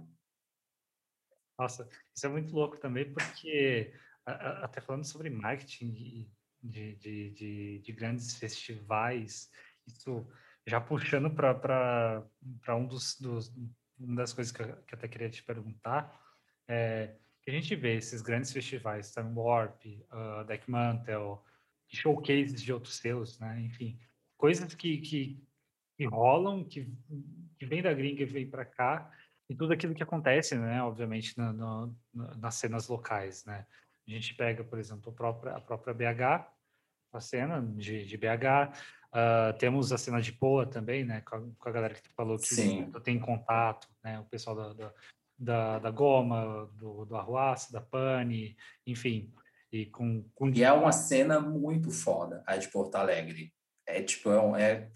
Nossa, isso é muito louco também, porque até falando sobre marketing de, de, de, de grandes festivais, isso já puxando para um dos, dos, uma das coisas que eu, que eu até queria te perguntar, é, que a gente vê esses grandes festivais, Time Warp, uh, Deck Mantle, showcases de outros selos, né? Enfim, coisas que, que, que rolam, que, que vem da gringa e vem para cá, e tudo aquilo que acontece, né? Obviamente, nas cenas locais, né? A gente pega, por exemplo, a própria, a própria BH, a cena de, de BH, uh, ah, temos a cena de Poa também, né? Com a, com a galera que falou que Sim. tem contato, né? O pessoal da, da da, da Goma, do, do Arruaça, da Pane, enfim. E, com, com... e é uma cena muito foda, a de Porto Alegre. É tipo, é, é,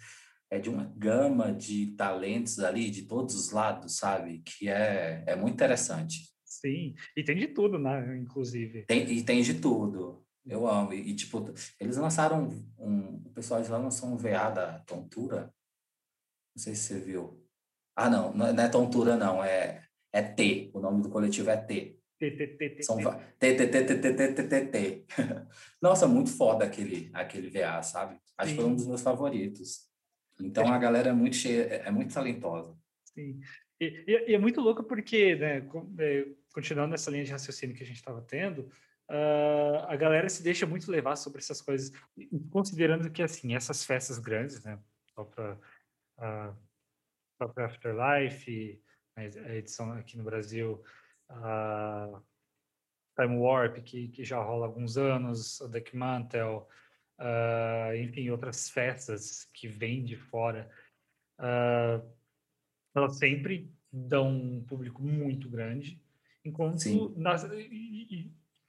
é de uma gama de talentos ali, de todos os lados, sabe? Que é, é muito interessante. Sim, e tem de tudo, né? Inclusive. Tem, e tem de tudo. Eu amo. E, e tipo, eles lançaram um. O pessoal de lá lançou um VA da Tontura. Não sei se você viu. Ah, não, não é Tontura, não. É, é T. O nome do coletivo é T. São T, T, T, T, T, T, T, T, T. Nossa, muito foda aquele, aquele VA, sabe? Acho que foi um dos meus favoritos. Então a galera é muito cheia, é muito talentosa. Sim. E, e, e é muito louco porque, né, continuando nessa linha de raciocínio que a gente estava tendo, uh, a galera se deixa muito levar sobre essas coisas, considerando que, assim, essas festas grandes, né, para uh, própria Afterlife, a edição aqui no Brasil, uh, Time Warp, que, que já rola há alguns anos, o Deck Mantle, uh, enfim, outras festas que vêm de fora, uh, elas sempre dão um público muito grande, enquanto, nas,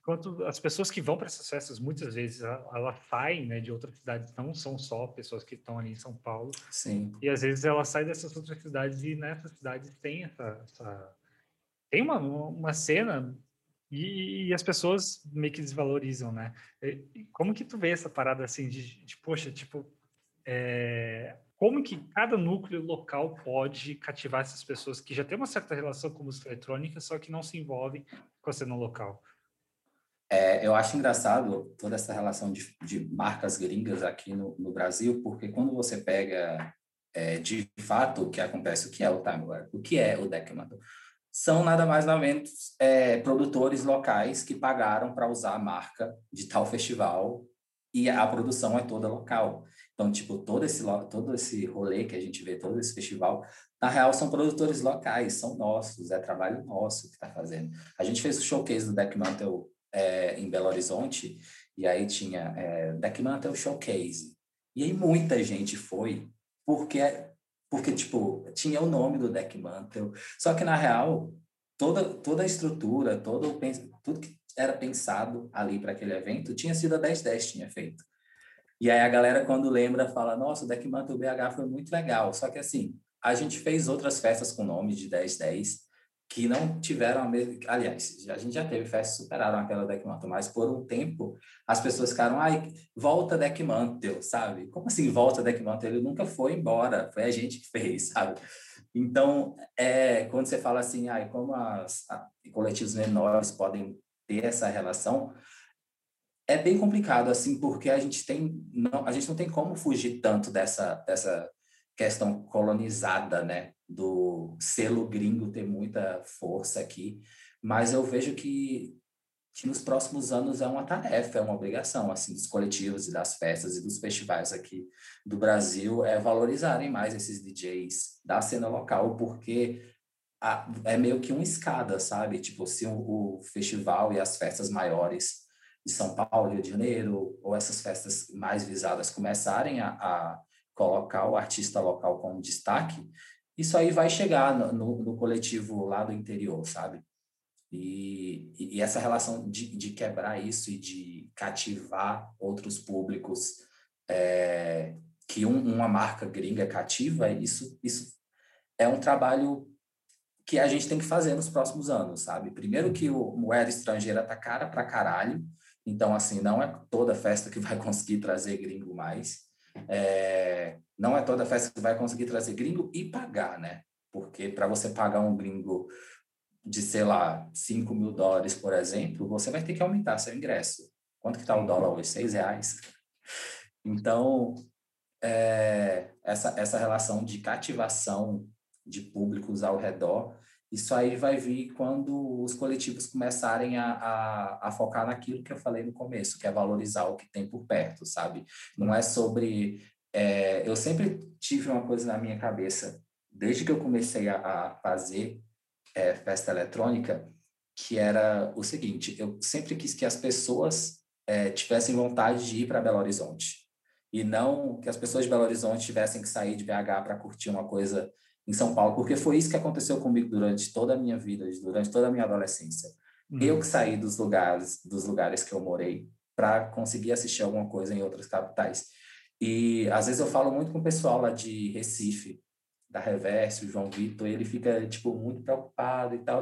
enquanto as pessoas que vão para essas festas, muitas vezes, elas saem né, de outras cidades, não são só pessoas que estão ali em São Paulo, Sim. e às vezes elas saem dessas outras cidades e nessas cidades tem essa, essa tem uma, uma cena e, e, as pessoas meio que desvalorizam, né? Como que tu vê essa parada assim de, de poxa, tipo, é, como que cada núcleo local pode cativar essas pessoas que já têm uma certa relação com música eletrônica, só que não se envolvem com a cena local? É, eu acho engraçado toda essa relação de, de marcas gringas aqui no, no, Brasil, porque quando você pega é, de fato o que acontece, o que é o Time Warp, o que é o Deckmantle, são nada mais nada menos é, produtores locais que pagaram para usar a marca de tal festival e a produção é toda local. Então, tipo, todo esse, todo esse rolê que a gente vê, todo esse festival, na real, são produtores locais, são nossos, é trabalho nosso que está fazendo. A gente fez o showcase do Deck Mantle é, em Belo Horizonte, e aí tinha é, Deck Showcase. E aí muita gente foi, porque porque, tipo, tinha o nome do deck mantle, só que, na real, toda, toda a estrutura, todo tudo que era pensado ali para aquele evento tinha sido a 1010 tinha feito. E aí a galera, quando lembra, fala, nossa, o deck BH foi muito legal, só que, assim, a gente fez outras festas com nome de 1010, que não tiveram a mesma. Aliás, a gente já teve festas que superaram aquela deck mantle, mas por um tempo as pessoas ficaram, ai, volta deck mantle, sabe? Como assim volta deck mantle? Ele nunca foi embora, foi a gente que fez, sabe? Então, é, quando você fala assim, ai, como as a, coletivos menores podem ter essa relação, é bem complicado, assim, porque a gente tem, não, a gente não tem como fugir tanto dessa, dessa questão colonizada, né? Do selo gringo ter muita força aqui, mas eu vejo que, que nos próximos anos é uma tarefa, é uma obrigação, assim, dos coletivos e das festas e dos festivais aqui do Brasil é valorizarem mais esses DJs da cena local, porque a, é meio que uma escada, sabe? Tipo, se o, o festival e as festas maiores de São Paulo, Rio de Janeiro, ou essas festas mais visadas começarem a, a colocar o artista local como destaque, isso aí vai chegar no, no, no coletivo lá do interior, sabe? E, e, essa relação de, de, quebrar isso e de cativar outros públicos é, que um, uma marca gringa cativa, isso, isso é um trabalho que a gente tem que fazer nos próximos anos, sabe? Primeiro que o moeda estrangeira tá cara pra caralho, então, assim, não é toda festa que vai conseguir trazer gringo mais. É, não é toda festa que vai conseguir trazer gringo e pagar, né? Porque para você pagar um gringo de, sei lá, 5 mil dólares, por exemplo, você vai ter que aumentar seu ingresso. Quanto que está o dólar hoje? 6 reais. Então, é, essa, essa relação de cativação de públicos ao redor, isso aí vai vir quando os coletivos começarem a, a, a, focar naquilo que eu falei no começo, que é valorizar o que tem por perto, sabe? Não é sobre é, eu sempre tive uma coisa na minha cabeça, desde que eu comecei a, a fazer é, festa eletrônica, que era o seguinte: eu sempre quis que as pessoas é, tivessem vontade de ir para Belo Horizonte. E não que as pessoas de Belo Horizonte tivessem que sair de BH para curtir uma coisa em São Paulo, porque foi isso que aconteceu comigo durante toda a minha vida, durante toda a minha adolescência. Uhum. Eu que saí dos lugares, dos lugares que eu morei para conseguir assistir alguma coisa em outras capitais. E às vezes eu falo muito com o pessoal lá de Recife, da Reverso, o João Vitor, ele fica tipo muito preocupado e tal.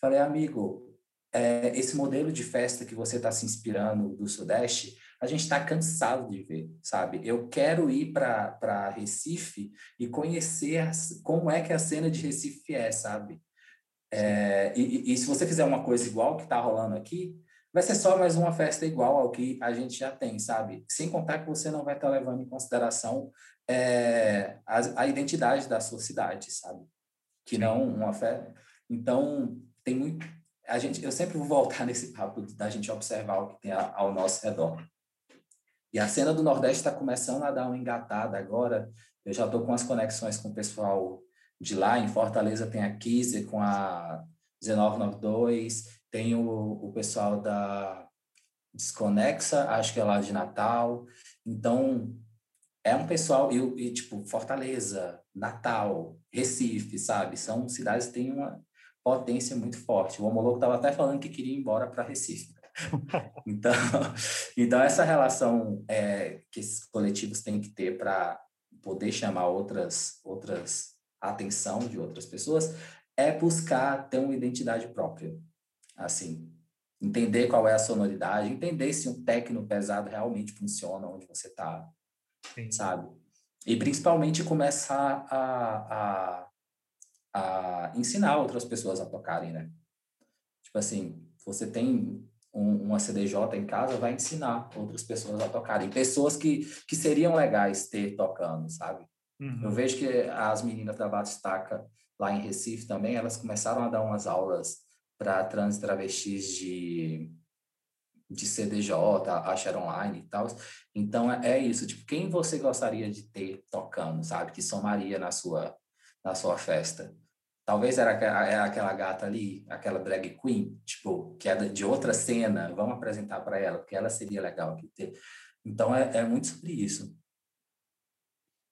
Falei, amigo, é, esse modelo de festa que você está se inspirando do Sudeste, a gente está cansado de ver, sabe? Eu quero ir para Recife e conhecer como é que a cena de Recife é, sabe? É, e, e, se você fizer uma coisa igual que está rolando aqui, vai ser só mais uma festa igual ao que a gente já tem, sabe? Sem contar que você não vai estar tá levando em consideração é, a, a, identidade da sua cidade, sabe? Que Sim. não uma festa. Então, tem muito. A gente, eu sempre vou voltar nesse papo da gente observar o que tem ao nosso redor. E a cena do Nordeste está começando a dar uma engatada agora. Eu já estou com as conexões com o pessoal de lá. Em Fortaleza tem a Kise com a 1992, tem o, o pessoal da Desconexa, acho que é lá de Natal. Então, é um pessoal, e, e tipo, Fortaleza, Natal, Recife, sabe? São cidades que têm uma potência muito forte. O Homologo estava até falando que queria ir embora para Recife. então, então, essa relação é, que esses coletivos têm que ter para poder chamar outras, outras atenção de outras pessoas é buscar ter uma identidade própria. Assim, entender qual é a sonoridade, entender se um técnico pesado realmente funciona onde você está, sabe? E principalmente começar a, a, a ensinar outras pessoas a tocarem, né? Tipo assim, você tem um, uma CDJ em casa, vai ensinar outras pessoas a tocarem. Pessoas que, que seriam legais ter tocando, sabe? Uhum. Eu vejo que as meninas da Batistaca, lá em Recife também, elas começaram a dar umas aulas para trans travestis de, de CDJ, a Sharon Online e tal. Então, é, é isso. Tipo, quem você gostaria de ter tocando, sabe? Que somaria na sua, na sua festa? Talvez era aquela, é aquela gata ali, aquela drag queen, tipo, que é de outra cena, vamos apresentar para ela, porque ela seria legal aqui ter. Então, é, é muito sobre isso.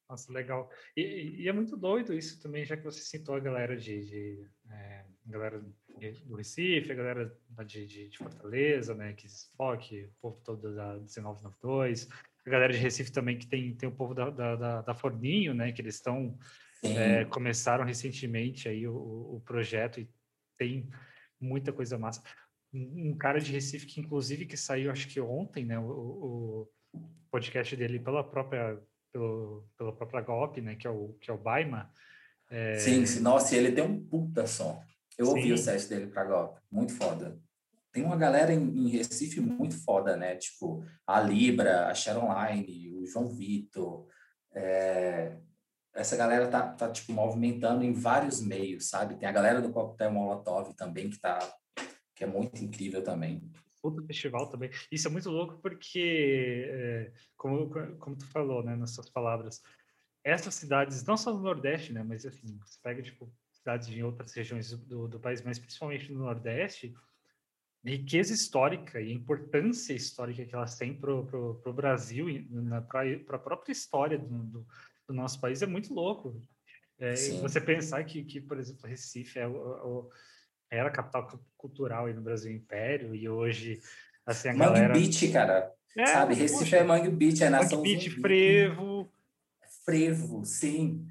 Nossa, legal. E, e, é muito doido isso também, já que você citou a galera de, de é, galera do Recife, a galera de, de, de Fortaleza, né, que Spock, o povo todo da 1992, a galera de Recife também que tem, tem o povo da, da, da Forninho, né, que eles estão é, começaram recentemente aí o, o projeto e tem muita coisa massa. Um, cara de Recife que inclusive que saiu acho que ontem, né, o, o podcast dele pela própria pelo, pela própria GOP, né, que é o que é o Baima. É... Sim, sim, nossa, ele tem um puta som. Eu sim. ouvi o set dele para GOP, muito foda. Tem uma galera em, em, Recife muito foda, né? Tipo, a Libra, a Sharon Line, o João Vitor, é, essa galera tá, tá tipo movimentando em vários meios, sabe? Tem a galera do Coquetel Molotov também que tá que é muito incrível também. Outro festival também. Isso é muito louco porque, é, como, como tu falou, né, nas suas palavras, essas cidades, não só no Nordeste, né, mas assim, você pega, tipo, cidades em outras regiões do, do país, mas principalmente no Nordeste, riqueza histórica e importância histórica que elas têm para o Brasil para a própria história do, do, do, nosso país é muito louco. É, você pensar que, que, por exemplo, Recife é o, o era a capital cultural aí no Brasil Império, e hoje, assim, a Mangue galera... Beach, cara. É, Sabe, Recife poxa, é Mangue Beach, é nação Mangue Beach, Frevo... Frevo, sim.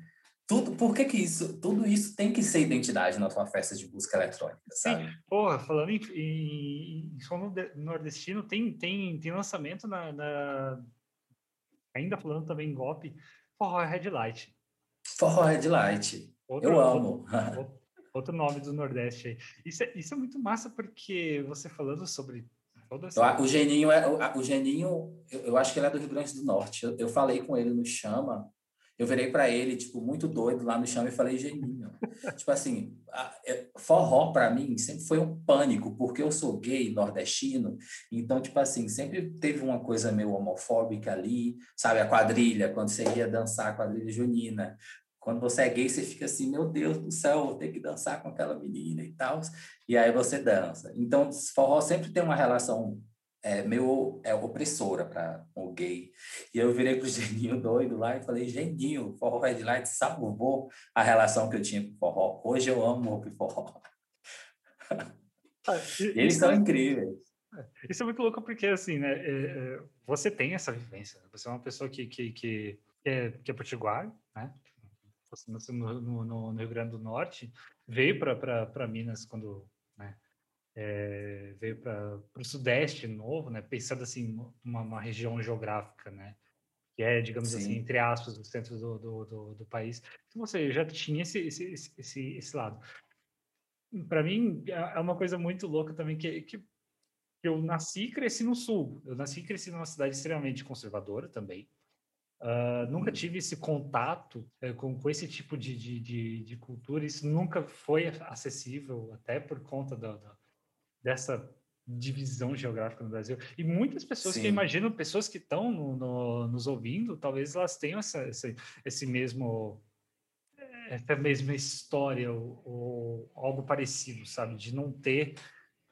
Tudo, por que que isso, tudo isso tem que ser identidade na tua festa de música eletrônica, sabe? Sim. Porra, falando em, em, em som nordestino, tem, tem, tem lançamento na, na... Ainda falando também em golpe, Forró Red Light. Forró Red Light. Outro, Eu amo. Outro, outro nome do Nordeste aí. Isso é, isso é muito massa porque você falando sobre. O Geninho, é, o, Geninho eu, eu, acho que ele é do Rio Grande do Norte. Eu, eu falei com ele no Chama, eu virei para ele, tipo, muito doido lá no Chama e falei, Geninho. tipo assim, a, é, forró para mim sempre foi um pânico, porque eu sou gay, nordestino, então, tipo assim, sempre teve uma coisa meio homofóbica ali, sabe? A quadrilha, quando você ia dançar a quadrilha junina, quando você é gay, você fica assim, meu Deus do céu, vou ter que dançar com aquela menina e tal. E aí você dança. Então, forró sempre tem uma relação é meio é, opressora para o gay. E eu virei pro Geninho doido lá e falei, Geninho, forró Red Light salvou a relação que eu tinha com forró. Hoje eu amo o forró. Ah, Eles são é, incríveis. É, isso é muito louco porque, assim, né, é, é, você tem essa vivência. Né? Você é uma pessoa que, que, que, é, que é potiguar, né? Você nasceu no, no, no, Rio Grande do Norte, veio para Minas quando é, veio para o Sudeste novo, né? Pensando assim, uma, uma região geográfica, né? Que é, digamos assim, Sim. assim, entre aspas, o centro do, do, do, do país. Então você já tinha esse, esse, esse, esse lado. Para mim, é, é uma coisa muito louca também que, que eu nasci e cresci no Sul. Eu nasci e cresci numa cidade extremamente conservadora também. Uh, nunca tive esse contato uh, com, com esse tipo de, de, de, de, cultura. Isso nunca foi acessível, até por conta da, da, dessa divisão geográfica no Brasil. E muitas pessoas Sim. que imaginam, pessoas que estão no, no, nos ouvindo, talvez elas tenham essa, essa, esse mesmo essa mesma história ou, ou, algo parecido, sabe? De não ter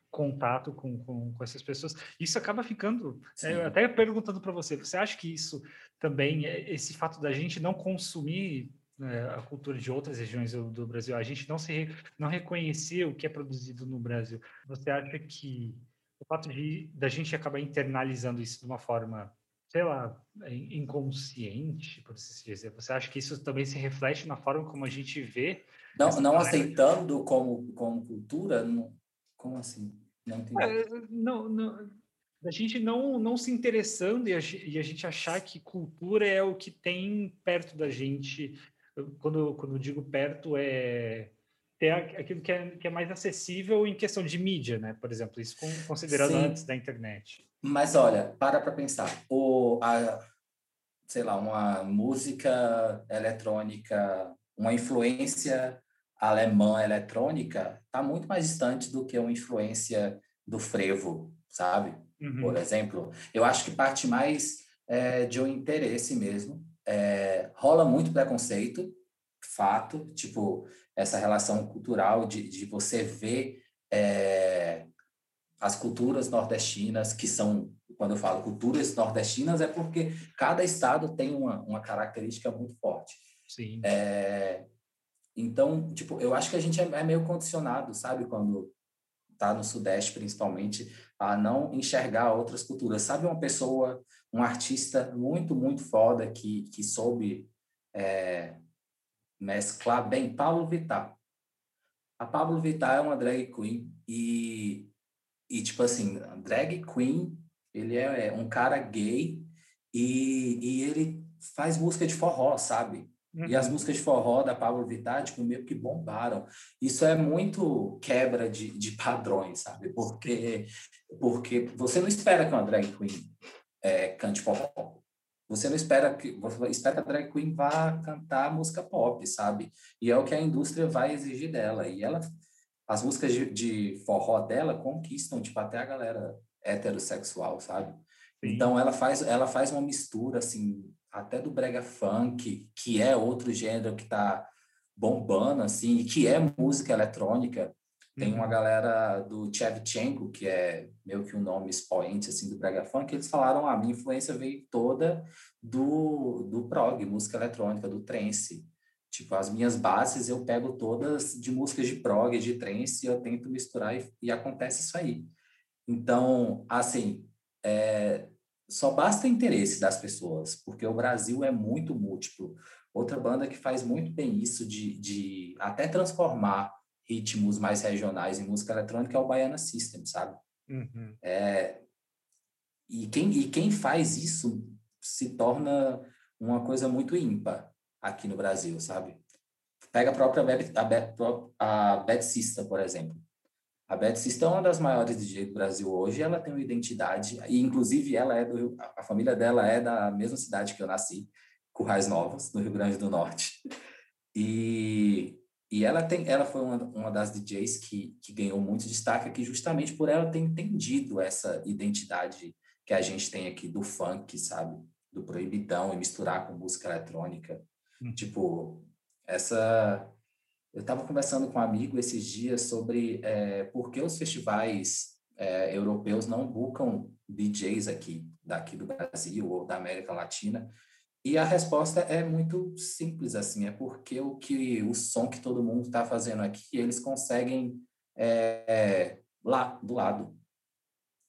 contato com, com, com essas pessoas. Isso acaba ficando. É, até perguntando para você, você acha que isso também, é, esse fato da gente não consumir a cultura de outras regiões do, Brasil, a gente não se não reconhecer o que é produzido no Brasil, você acha que o fato de da gente acabar internalizando isso de uma forma sei lá, inconsciente, por assim dizer. Você acha que isso também se reflete na forma como a gente vê? Não, não aceitando como, como cultura? Não, como assim? Não entendi. É, não, não, a gente não, não se interessando e a, e a, gente achar que cultura é o que tem perto da gente. Quando, quando eu digo perto, é ter aquilo que é, que é mais acessível em questão de mídia, né? Por exemplo, isso considerando Sim. antes da internet. Mas olha, para para pensar. O, a, sei lá, uma música eletrônica, uma influência alemã eletrônica está muito mais distante do que uma influência do frevo, sabe? Uhum. Por exemplo, eu acho que parte mais é, de um interesse mesmo. É, rola muito preconceito, fato, tipo, essa relação cultural de, de você ver é, as culturas nordestinas, que são, quando eu falo culturas nordestinas, é porque cada estado tem uma, uma característica muito forte. Sim. É, então, tipo, eu acho que a gente é, é meio condicionado, sabe, quando tá no Sudeste, principalmente, a não enxergar outras culturas. Sabe uma pessoa, um artista muito, muito foda que, que soube é, mesclar bem? Pablo Vittar. A Pablo Vittar é uma drag queen e e, tipo assim, drag queen, ele é, é um cara gay e, e ele faz música de forró, sabe? E as uhum. músicas de forró da Pablo Vittar, tipo, meio que bombaram. Isso é muito quebra de, de padrões, sabe? Porque, porque você não espera que uma drag queen é, cante forró. Você não espera que você espera que a drag queen vá cantar música pop, sabe? E é o que a indústria vai exigir dela. E ela as músicas de, de forró dela conquistam, tipo, até a galera heterossexual, sabe? Sim. Então ela faz, ela faz uma mistura, assim, até do brega funk, que é outro gênero que tá bombando, assim, e que é música eletrônica. Tem uma uhum. galera do Chevchenko, que é meio que um nome expoente, assim, do brega funk, eles falaram, ah, a minha influência veio toda do, do prog, música eletrônica, do trance. Tipo, as minhas bases eu pego todas de músicas de prog, de trance, e eu tento misturar e, e acontece isso aí. Então, assim, é, só basta interesse das pessoas, porque o Brasil é muito múltiplo. Outra banda que faz muito bem isso de, de até transformar ritmos mais regionais em música eletrônica é o Baiana System, sabe? Uhum. É, e, quem, e quem faz isso se torna uma coisa muito ímpar aqui no Brasil, sabe? Pega a própria Bad, a, a Bad por exemplo. A Bad é uma das maiores DJ do Brasil hoje, ela tem uma identidade, e inclusive ela é do a família dela é da mesma cidade que eu nasci, Currais Novos, no Rio Grande do Norte. E, e ela tem ela foi uma, uma das DJs que, que ganhou muito destaque aqui justamente por ela ter entendido essa identidade que a gente tem aqui do funk, sabe? Do proibidão e misturar com música eletrônica. Hum. Tipo, essa. Eu estava conversando com um amigo esses dias sobre é, por que os festivais é, europeus não buscam DJs aqui, daqui do Brasil ou da América Latina. E a resposta é muito simples, assim, é porque o que o som que todo mundo está fazendo aqui, eles conseguem é, lá, do lado,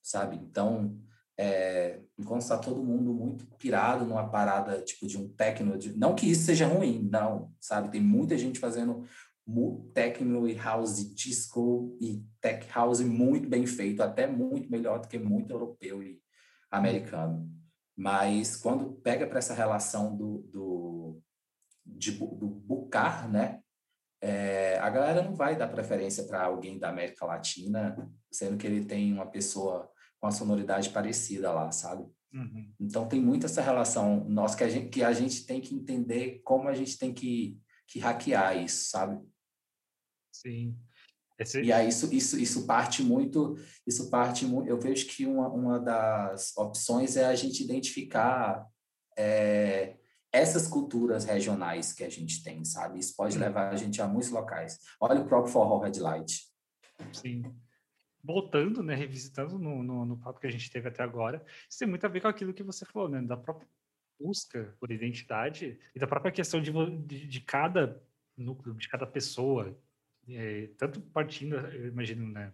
sabe? Então, é, enquanto está todo mundo muito pirado numa parada tipo de um techno, de, não que isso seja ruim, não, sabe? Tem muita gente fazendo techno e house disco e tech house muito bem feito, até muito melhor do que muito europeu e americano. Mas quando pega para essa relação do, do, de, do bucar, né? É, a galera não vai dar preferência para alguém da América Latina, sendo que ele tem uma pessoa com a sonoridade parecida lá, sabe? Uhum. Então tem muito essa relação nossa que a gente que a gente tem que entender como a gente tem que, que hackear isso, sabe? Sim. Esse... E aí isso, isso, isso parte muito, isso parte muito, eu vejo que uma, uma das opções é a gente identificar é, essas culturas regionais que a gente tem, sabe? Isso pode uhum. levar a gente a muitos locais. Olha o próprio Forró Red Light. Sim voltando, né, revisitando no, no, no, papo que a gente teve até agora, isso tem muito a ver com aquilo que você falou, né, da própria busca por identidade e da própria questão de, de, de cada núcleo, de cada pessoa, é, tanto partindo, eu imagino, né,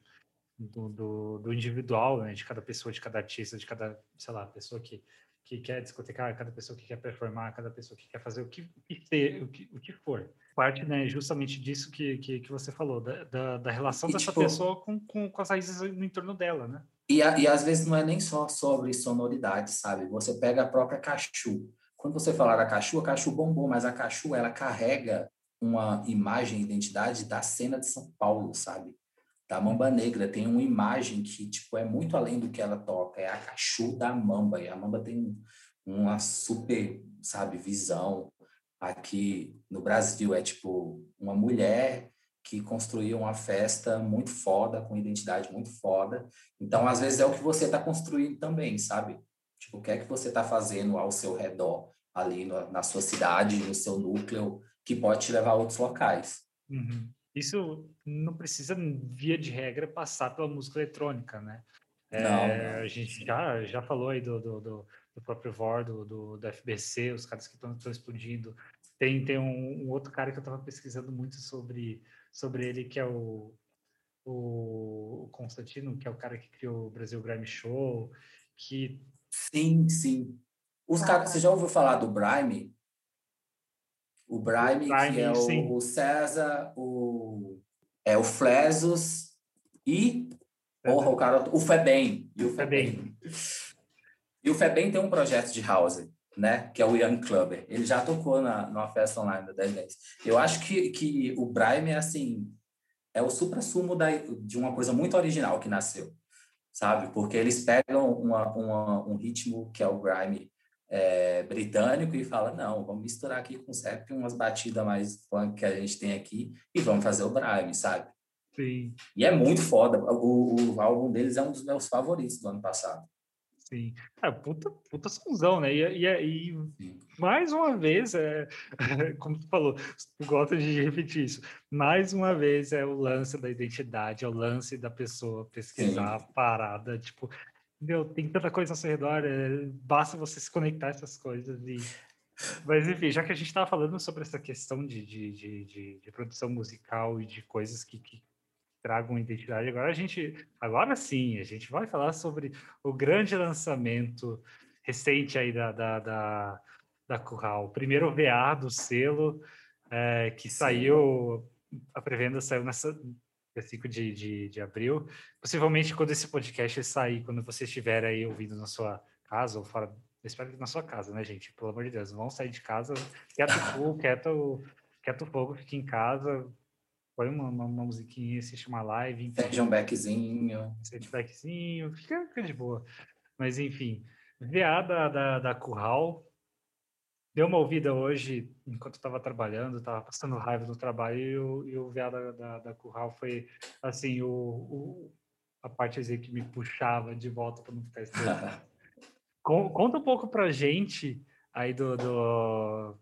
do, do, do, individual, né, de cada pessoa, de cada artista, de cada, sei lá, pessoa que, que quer discotecar, cada pessoa que quer performar, cada pessoa que quer fazer o que, o que, ter, o que, o que for parte né, justamente disso que, que, que você falou, da, da, da relação e, dessa tipo, pessoa com, com, com as raízes no entorno dela, né? E, a, e às vezes não é nem só sobre sonoridade, sabe? Você pega a própria Cachu. Quando você falar da Cachu, a Cachu bombou, mas a Cachu, ela carrega uma imagem, identidade da cena de São Paulo, sabe? Da Mamba Negra. Tem uma imagem que, tipo, é muito além do que ela toca. É a Cachu da Mamba. E a Mamba tem uma super, sabe, visão, aqui no Brasil é tipo uma mulher que construiu uma festa muito foda, com identidade muito foda. Então, às vezes, é o que você está construindo também, sabe? Tipo, o que é que você está fazendo ao seu redor, ali no, na sua cidade, no seu núcleo, que pode te levar a outros locais. Uhum. Isso não precisa, via de regra, passar pela música eletrônica, né? É, não, não, A gente já, já falou aí do, do, do do próprio VOR, do, do, do FBC, os caras que estão explodindo. Tem, tem um, um, outro cara que eu estava pesquisando muito sobre, sobre ele, que é o, o Constantino, que é o cara que criou o Brasil Grime Show, que... Sim, sim. Os ah, caras, você já ouviu falar do Brime? O Brime, que é o, o, César, o, é o Flesos e porra, o cara, o Febem. E o Febem. E o Febem tem um projeto de house, né? Que é o Young Clubber. Ele já tocou na, numa festa online da 1010. Eu acho que, que o Brime é assim, é o supra-sumo de uma coisa muito original que nasceu, sabe? Porque eles pegam uma, uma, um ritmo que é o grime é, britânico e falam, não, vamos misturar aqui com o umas batidas mais funk que a gente tem aqui e vamos fazer o grime, sabe? Sim. E é muito foda. O, o álbum deles é um dos meus favoritos do ano passado. Sim. É, puta, puta sonzão, né? E, e, e mais uma vez, é, como tu falou, tu gosta de repetir isso, mais uma vez é o lance da identidade, é o lance da pessoa pesquisar Sim. a parada, tipo, meu, tem tanta coisa ao seu redor, é, basta você se conectar a essas coisas e... Mas enfim, já que a gente estava falando sobre essa questão de, de, de, de, produção musical e de coisas que, que tragam identidade. Agora a gente, agora sim, a gente vai falar sobre o grande lançamento recente aí da, da, da, da Curral. O primeiro VA do selo, é, que saiu, a pré-venda saiu nessa dia 5 de, de, de abril. Possivelmente quando esse podcast sair, quando você estiver aí ouvindo na sua casa ou fora eu espero que na sua casa, né, gente? Pelo amor de Deus, vão sair de casa, quieto o quieto, quieto fogo, fique em casa, põe uma, uma, uma musiquinha, assiste uma live. Sente um backzinho. Sente um backzinho, fica, fica de boa. Mas enfim, VA da, da, da Curral, deu uma ouvida hoje, enquanto estava trabalhando, estava passando raiva no trabalho, e o, e o VA da, da, da Curral foi, assim, o, o, a parte assim, que me puxava de volta para não ficar estranho. Conta um pouco pra gente aí do, do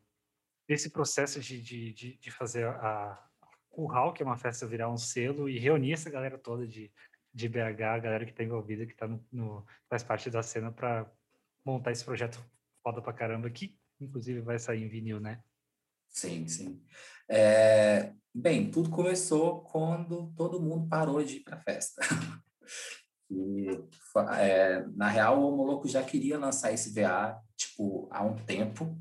desse processo de, de, de, de fazer a, Curral, que é uma festa virar um selo, e reunir essa galera toda de, de BH, a galera que está envolvida, que tá no, no, faz parte da cena para montar esse projeto foda pra caramba, que inclusive vai sair em vinil, né? Sim, sim. É, bem, tudo começou quando todo mundo parou de ir para festa. e, é, na real, o Moloco já queria lançar esse VA, tipo, há um tempo,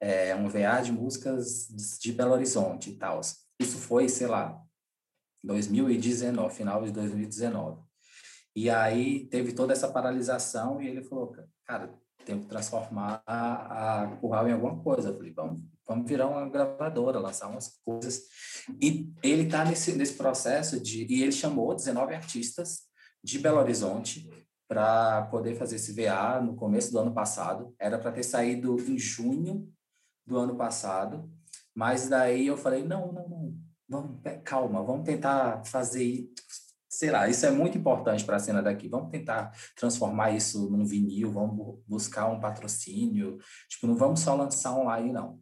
é, um VA de músicas de Belo Horizonte e tal. Isso foi, sei lá, 2019, final de 2019. E aí teve toda essa paralisação e ele falou, cara, tenho que transformar a, a Curral em alguma coisa. Eu falei, vamos, vamos virar uma gravadora, lançar umas coisas. E ele está nesse, nesse processo de... E ele chamou 19 artistas de Belo Horizonte para poder fazer esse VA no começo do ano passado. Era para ter saído em junho do ano passado, mas daí eu falei, não, não, não, vamos, calma, vamos tentar fazer, sei lá, isso é muito importante para a cena daqui, vamos tentar transformar isso num vinil, vamos buscar um patrocínio, tipo, não vamos só lançar online, não.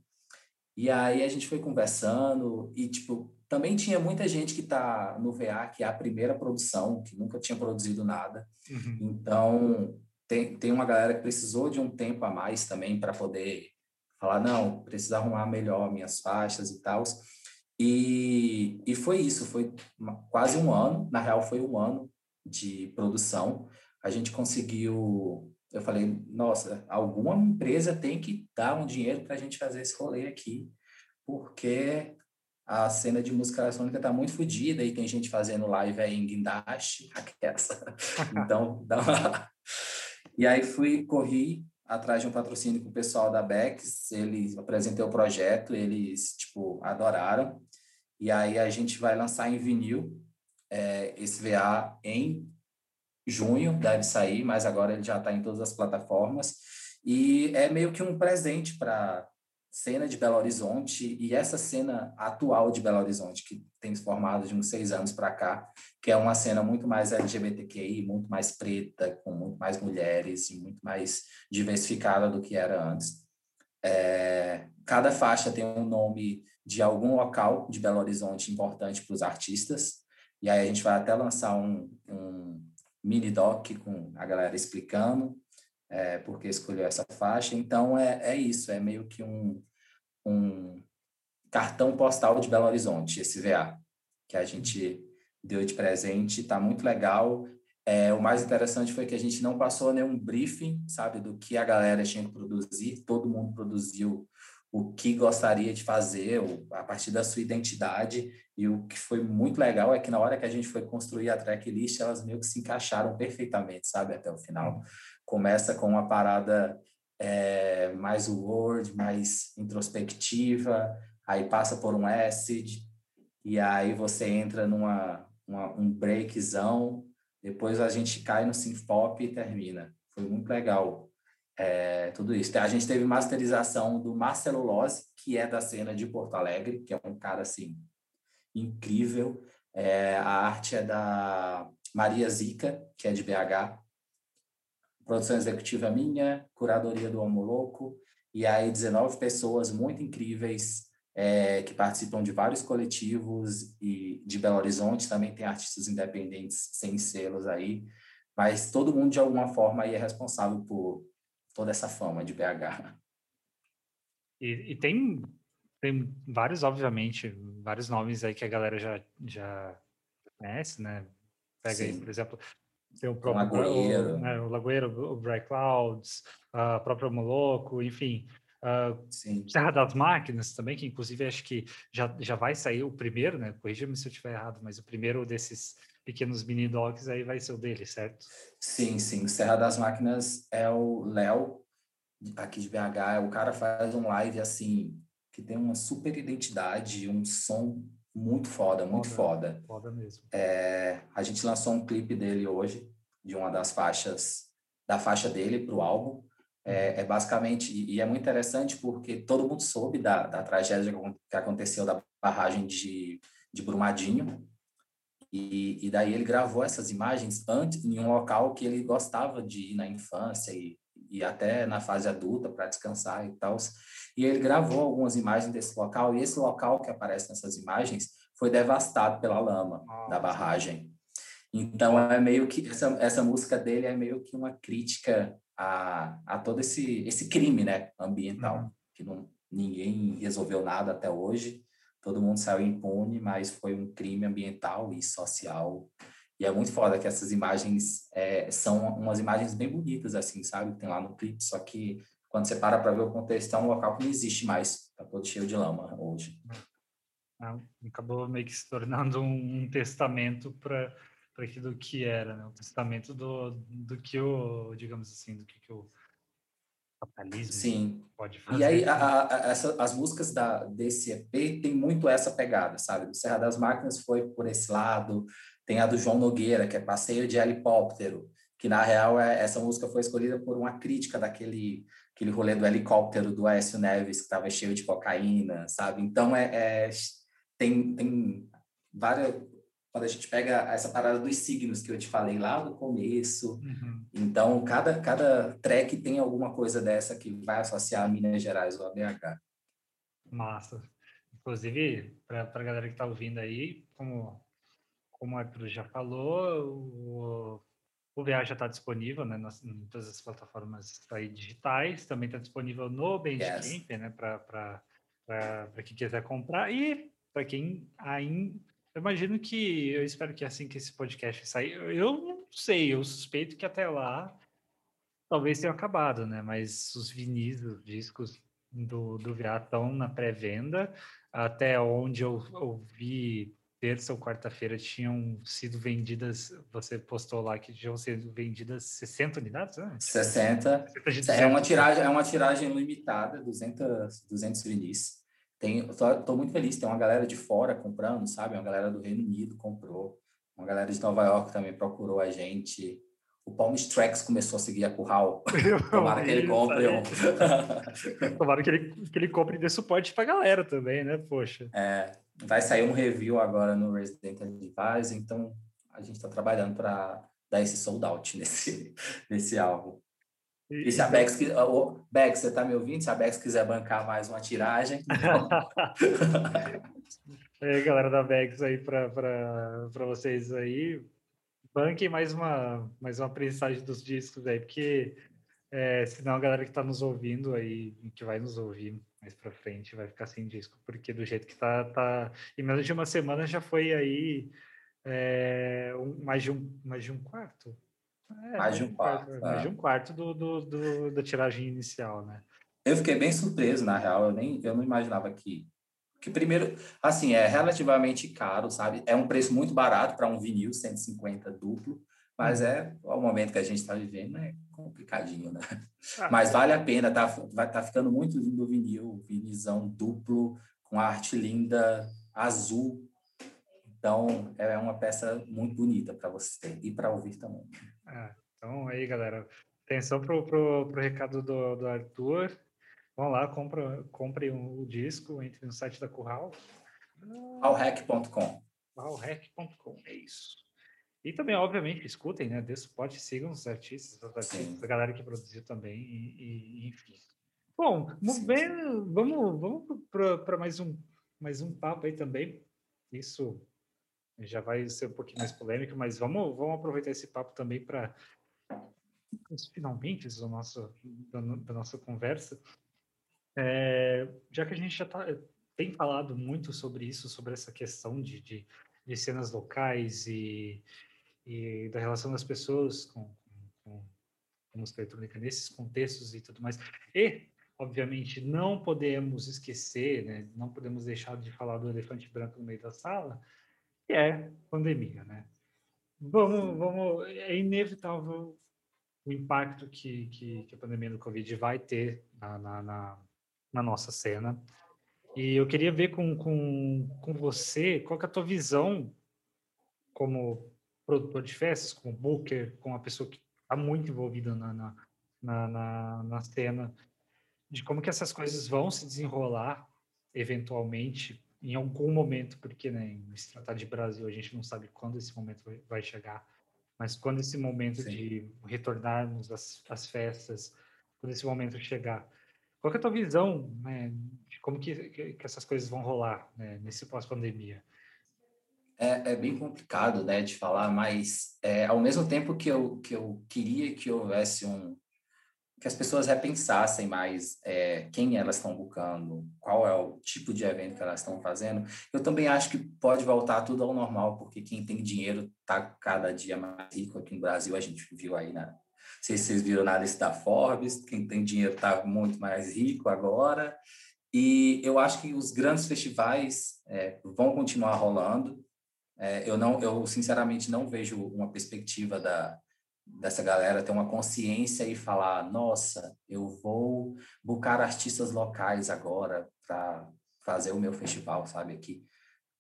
E aí a gente foi conversando e, tipo, também tinha muita gente que está no VA, que é a primeira produção, que nunca tinha produzido nada. Uhum. Então, tem, tem uma galera que precisou de um tempo a mais também para poder falar, não, preciso arrumar melhor minhas faixas e tal. E, e foi isso, foi quase um ano, na real foi um ano de produção. A gente conseguiu, eu falei, nossa, alguma empresa tem que dar um dinheiro para a gente fazer esse rolê aqui, porque a cena de música eletrônica está muito fodida e tem gente fazendo live aí em guindaste, aquela. então, dá uma... E aí fui, corri atrás de um patrocínio com o pessoal da Bex, eles apresentei o projeto, eles, tipo, adoraram. E aí a gente vai lançar em vinil é, esse VA em junho, deve sair, mas agora ele já está em todas as plataformas. E é meio que um presente para cena de Belo Horizonte e essa cena atual de Belo Horizonte, que tem se formado de uns seis anos para cá, que é uma cena muito mais LGBTQI, muito mais preta, com muito mais mulheres e muito mais diversificada do que era antes. É, cada faixa tem um nome de algum local de Belo Horizonte importante para os artistas, e aí a gente vai até lançar um, um mini doc com a galera explicando é, porque escolheu essa faixa. Então, é, é isso, é meio que um, um cartão postal de Belo Horizonte, esse VA, que a gente deu de presente, está muito legal. É, o mais interessante foi que a gente não passou nenhum briefing, sabe, do que a galera tinha que produzir, todo mundo produziu o que gostaria de fazer, a partir da sua identidade, e o que foi muito legal é que na hora que a gente foi construir a tracklist, elas meio que se encaixaram perfeitamente, sabe, até o final começa com uma parada é, mais word, mais introspectiva, aí passa por um acid, e aí você entra numa uma, um breakzão, depois a gente cai no synth pop e termina. Foi muito legal é, tudo isso. A gente teve masterização do Marcelo Loz, que é da cena de Porto Alegre, que é um cara assim incrível. É, a arte é da Maria Zica, que é de BH, produção executiva minha, curadoria do Homo Louco, e aí 19 pessoas muito incríveis é, que participam de vários coletivos e de Belo Horizonte, também tem artistas independentes sem selos aí, mas todo mundo de alguma forma é responsável por toda essa fama de BH. E, e tem, tem vários, obviamente, vários nomes aí que a galera já, já conhece, né? Pega Sim. aí, por exemplo, tem o próprio Lagoeiro, o, né, o, Lagoeiro, o Bright Clouds, a própria Moloco, enfim. Uh, Serra das Máquinas também, que inclusive acho que já, já vai sair o primeiro, né? Corrija-me se eu estiver errado, mas o primeiro desses pequenos mini docs aí vai ser o dele, certo? Sim, sim. Serra das Máquinas é o Léo, aqui de BH. O cara faz um live assim, que tem uma super identidade, um som muito foda, muito foda. Foda, foda mesmo. É, a gente lançou um clipe dele hoje, de uma das faixas, da faixa dele para o álbum. É, é, basicamente, e é muito interessante porque todo mundo soube da, da tragédia que aconteceu da barragem de, de Brumadinho. E, e daí ele gravou essas imagens antes em um local que ele gostava de ir na infância e, e até na fase adulta para descansar e tal. E ele gravou algumas imagens desse local, e esse local que aparece nessas imagens foi devastado pela lama da barragem. Então é meio que essa, essa música dele é meio que uma crítica a, a todo esse esse crime, né, ambiental, uhum. que não ninguém resolveu nada até hoje. Todo mundo saiu impune, mas foi um crime ambiental e social. E é muito foda que essas imagens é, são umas imagens bem bonitas, assim, sabe? Tem lá no clipe, só que quando você para para ver o contexto, é um local que não existe mais, tá todo cheio de lama hoje. Ah, acabou meio que se tornando um testamento para para aquilo que era, né? O testamento do, do que o, digamos assim, do que, que o capitalismo Sim. pode fazer. E aí, a, a, essa, as músicas da, desse EP tem muito essa pegada, sabe? O Serra das Máquinas foi por esse lado, tem a do João Nogueira, que é Passeio de Helicóptero, que na real é, essa música foi escolhida por uma crítica daquele aquele rolê do helicóptero do Aécio Neves, que estava cheio de cocaína, sabe? Então, é, é tem, tem várias quando a gente pega essa parada dos signos que eu te falei lá no começo. Uhum. Então, cada, cada track tem alguma coisa dessa que vai associar a Minas Gerais ou a BH. Massa. Inclusive, para a galera que está ouvindo aí, como, como o Arthur já falou, o, o VA já está disponível né, nas, em todas as plataformas aí digitais, também está disponível no Bandcamp, yes. né, para quem quiser comprar. E para quem ainda eu imagino que, eu espero que assim que esse podcast sair, eu não sei, eu suspeito que até lá talvez tenha acabado, né? Mas os vinis, os discos do, do VA estão na pré-venda, até onde eu ouvi terça ou quarta-feira tinham sido vendidas, você postou lá que tinham sido vendidas 60 unidades, né? 60. 60 é uma tiragem, é uma tiragem limitada, 200, 200 vinis. Tem, tô, tô, muito feliz, tem uma galera de fora comprando, sabe? Uma galera do Reino Unido comprou, uma galera de Nova York também procurou a gente. O Palm Tracks começou a seguir a Curral. Tomara que ele compre. Tomara que ele, que ele compre e dê suporte pra galera também, né? Poxa. É, vai sair um review agora no Resident Advice, então a gente está trabalhando para dar esse sold out nesse, nesse álbum. E, se a Bex, oh, Bex, você está me ouvindo? Se a Bex quiser bancar mais uma tiragem. é, galera da Bex aí para vocês aí. Banquem mais uma, mais uma prensagem dos discos aí, porque é, senão a galera que está nos ouvindo aí, que vai nos ouvir mais para frente, vai ficar sem disco, porque do jeito que tá, tá. Em menos de uma semana já foi aí é, um, mais, de um, mais de um quarto é, mais de um quarto. quarto mais de é. um quarto do, do, do, da tiragem inicial, né? Eu fiquei bem surpreso, na real. Eu, nem, eu não imaginava que. Que primeiro, assim, é relativamente caro, sabe? É um preço muito barato para um vinil 150 duplo, mas uhum. é o momento que a gente está vivendo, é complicadinho, né? Ah, mas vale a pena, tá, vai, tá ficando muito lindo o vinil, vinizão duplo, com arte linda, azul. Então, é uma peça muito bonita para você ter e para ouvir também. É, então aí, galera, atenção pro, pro, pro recado do, do Arthur. Vão lá, compra, compre o um, disco, entre no site da Curral. Curralhack.com. Curralhack.com, é isso. E também, obviamente, escutem, né? Dê suporte, sigam os artistas, os artistas a galera que produziu também, e, e enfim. Bom, sim, bem, sim. vamos, vamos para mais um, mais um papo aí também. Isso já vai ser um pouquinho mais polêmico, mas vamos, vamos aproveitar esse papo também para finalmente do nosso, da, da nossa conversa. É, já que a gente já tá, tem falado muito sobre isso, sobre essa questão de, de, de cenas locais e, e, da relação das pessoas com, com, com música eletrônica nesses contextos e tudo mais. E, obviamente, não podemos esquecer, né, não podemos deixar de falar do elefante branco no meio da sala, que é pandemia, né? Vamos, vamos, é inevitável o impacto que, que, que a pandemia do Covid vai ter na, na, na, na nossa cena. E eu queria ver com, com, com você qual é a tua visão como produtor de festas, como booker, como uma pessoa que está muito envolvida na, na, na, na, na cena, de como que essas coisas vão se desenrolar eventualmente em algum momento, porque né, se tratar de Brasil, a gente não sabe quando esse momento vai chegar, mas quando esse momento Sim. de retornarmos às, às, festas, quando esse momento chegar, qual é a tua visão né, de como que, que essas coisas vão rolar né, nesse pós-pandemia? É, é, bem complicado, né, de falar, mas é, ao mesmo tempo que eu, que eu queria que houvesse um, que as pessoas repensassem mais é, quem elas estão buscando, qual é o tipo de evento que elas estão fazendo. Eu também acho que pode voltar tudo ao normal, porque quem tem dinheiro está cada dia mais rico aqui no Brasil. A gente viu aí na. Não sei se vocês viram na lista da Forbes, quem tem dinheiro está muito mais rico agora. E eu acho que os grandes festivais é, vão continuar rolando. É, eu não, eu sinceramente não vejo uma perspectiva da, dessa galera ter uma consciência e falar, nossa, eu vou buscar artistas locais agora para fazer o meu festival, sabe, aqui,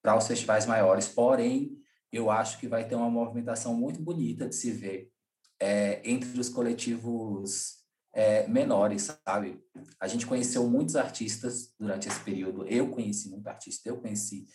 para os festivais maiores. Porém, eu acho que vai ter uma movimentação muito bonita de se ver é, entre os coletivos é, menores, sabe? A gente conheceu muitos artistas durante esse período. Eu conheci muito artista, eu conheci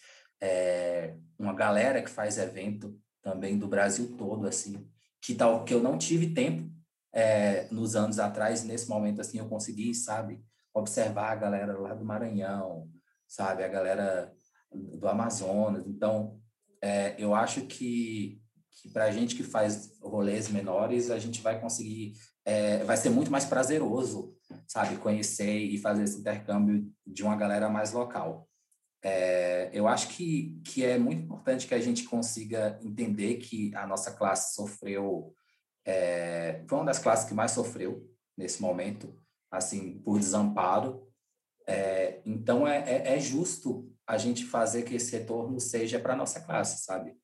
é, uma galera que faz evento também do Brasil todo, assim que tal que eu não tive tempo é, nos anos atrás nesse momento assim eu consegui sabe observar a galera lá do Maranhão sabe a galera do Amazonas. Então é, eu acho que, que para a gente que faz rolês menores a gente vai conseguir é, vai ser muito mais prazeroso sabe conhecer e fazer esse intercâmbio de uma galera mais local é, eu acho que, que é muito importante que a gente consiga entender que a nossa classe sofreu, é, foi uma das classes que mais sofreu nesse momento, assim, por desamparo. É, então, é, é, é justo a gente fazer que esse retorno seja para a nossa classe, sabe?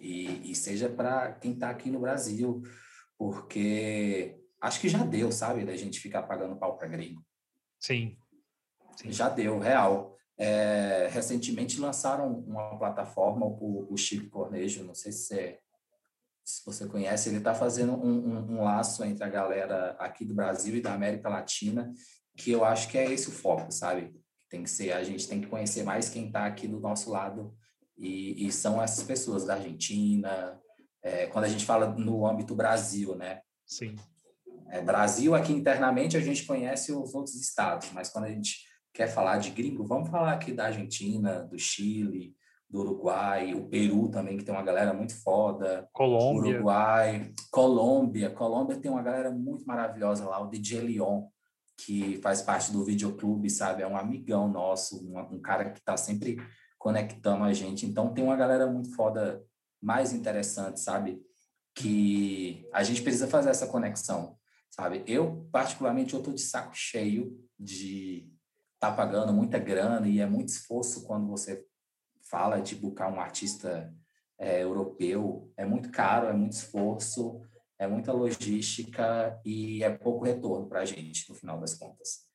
E, e seja para quem está aqui no Brasil, porque acho que já deu, sabe, da gente ficar pagando pau para gringo. Sim. Sim. Já deu, real. É, recentemente lançaram uma plataforma, o, o Chico Cornejo, não sei se, é, se você conhece, ele está fazendo um, um, um, laço entre a galera aqui do Brasil e da América Latina, que eu acho que é esse o foco, sabe? Tem que ser, a gente tem que conhecer mais quem está aqui do nosso lado, e, e, são essas pessoas da Argentina, é, quando a gente fala no âmbito Brasil, né? Sim. É, Brasil, aqui internamente, a gente conhece os outros estados, mas quando a gente quer falar de gringo, vamos falar aqui da Argentina, do Chile, do Uruguai, o Peru também, que tem uma galera muito foda. Colômbia. Uruguai, Colômbia. Colômbia tem uma galera muito maravilhosa lá, o DJ Leon, que faz parte do videoclube, sabe? É um amigão nosso, um, um cara que está sempre conectando a gente. Então, tem uma galera muito foda, mais interessante, sabe? Que a gente precisa fazer essa conexão, sabe? Eu, particularmente, eu tô de saco cheio de está pagando muita grana e é muito esforço quando você fala de buscar um artista é, europeu. É muito caro, é muito esforço, é muita logística e é pouco retorno para a gente, no final das contas.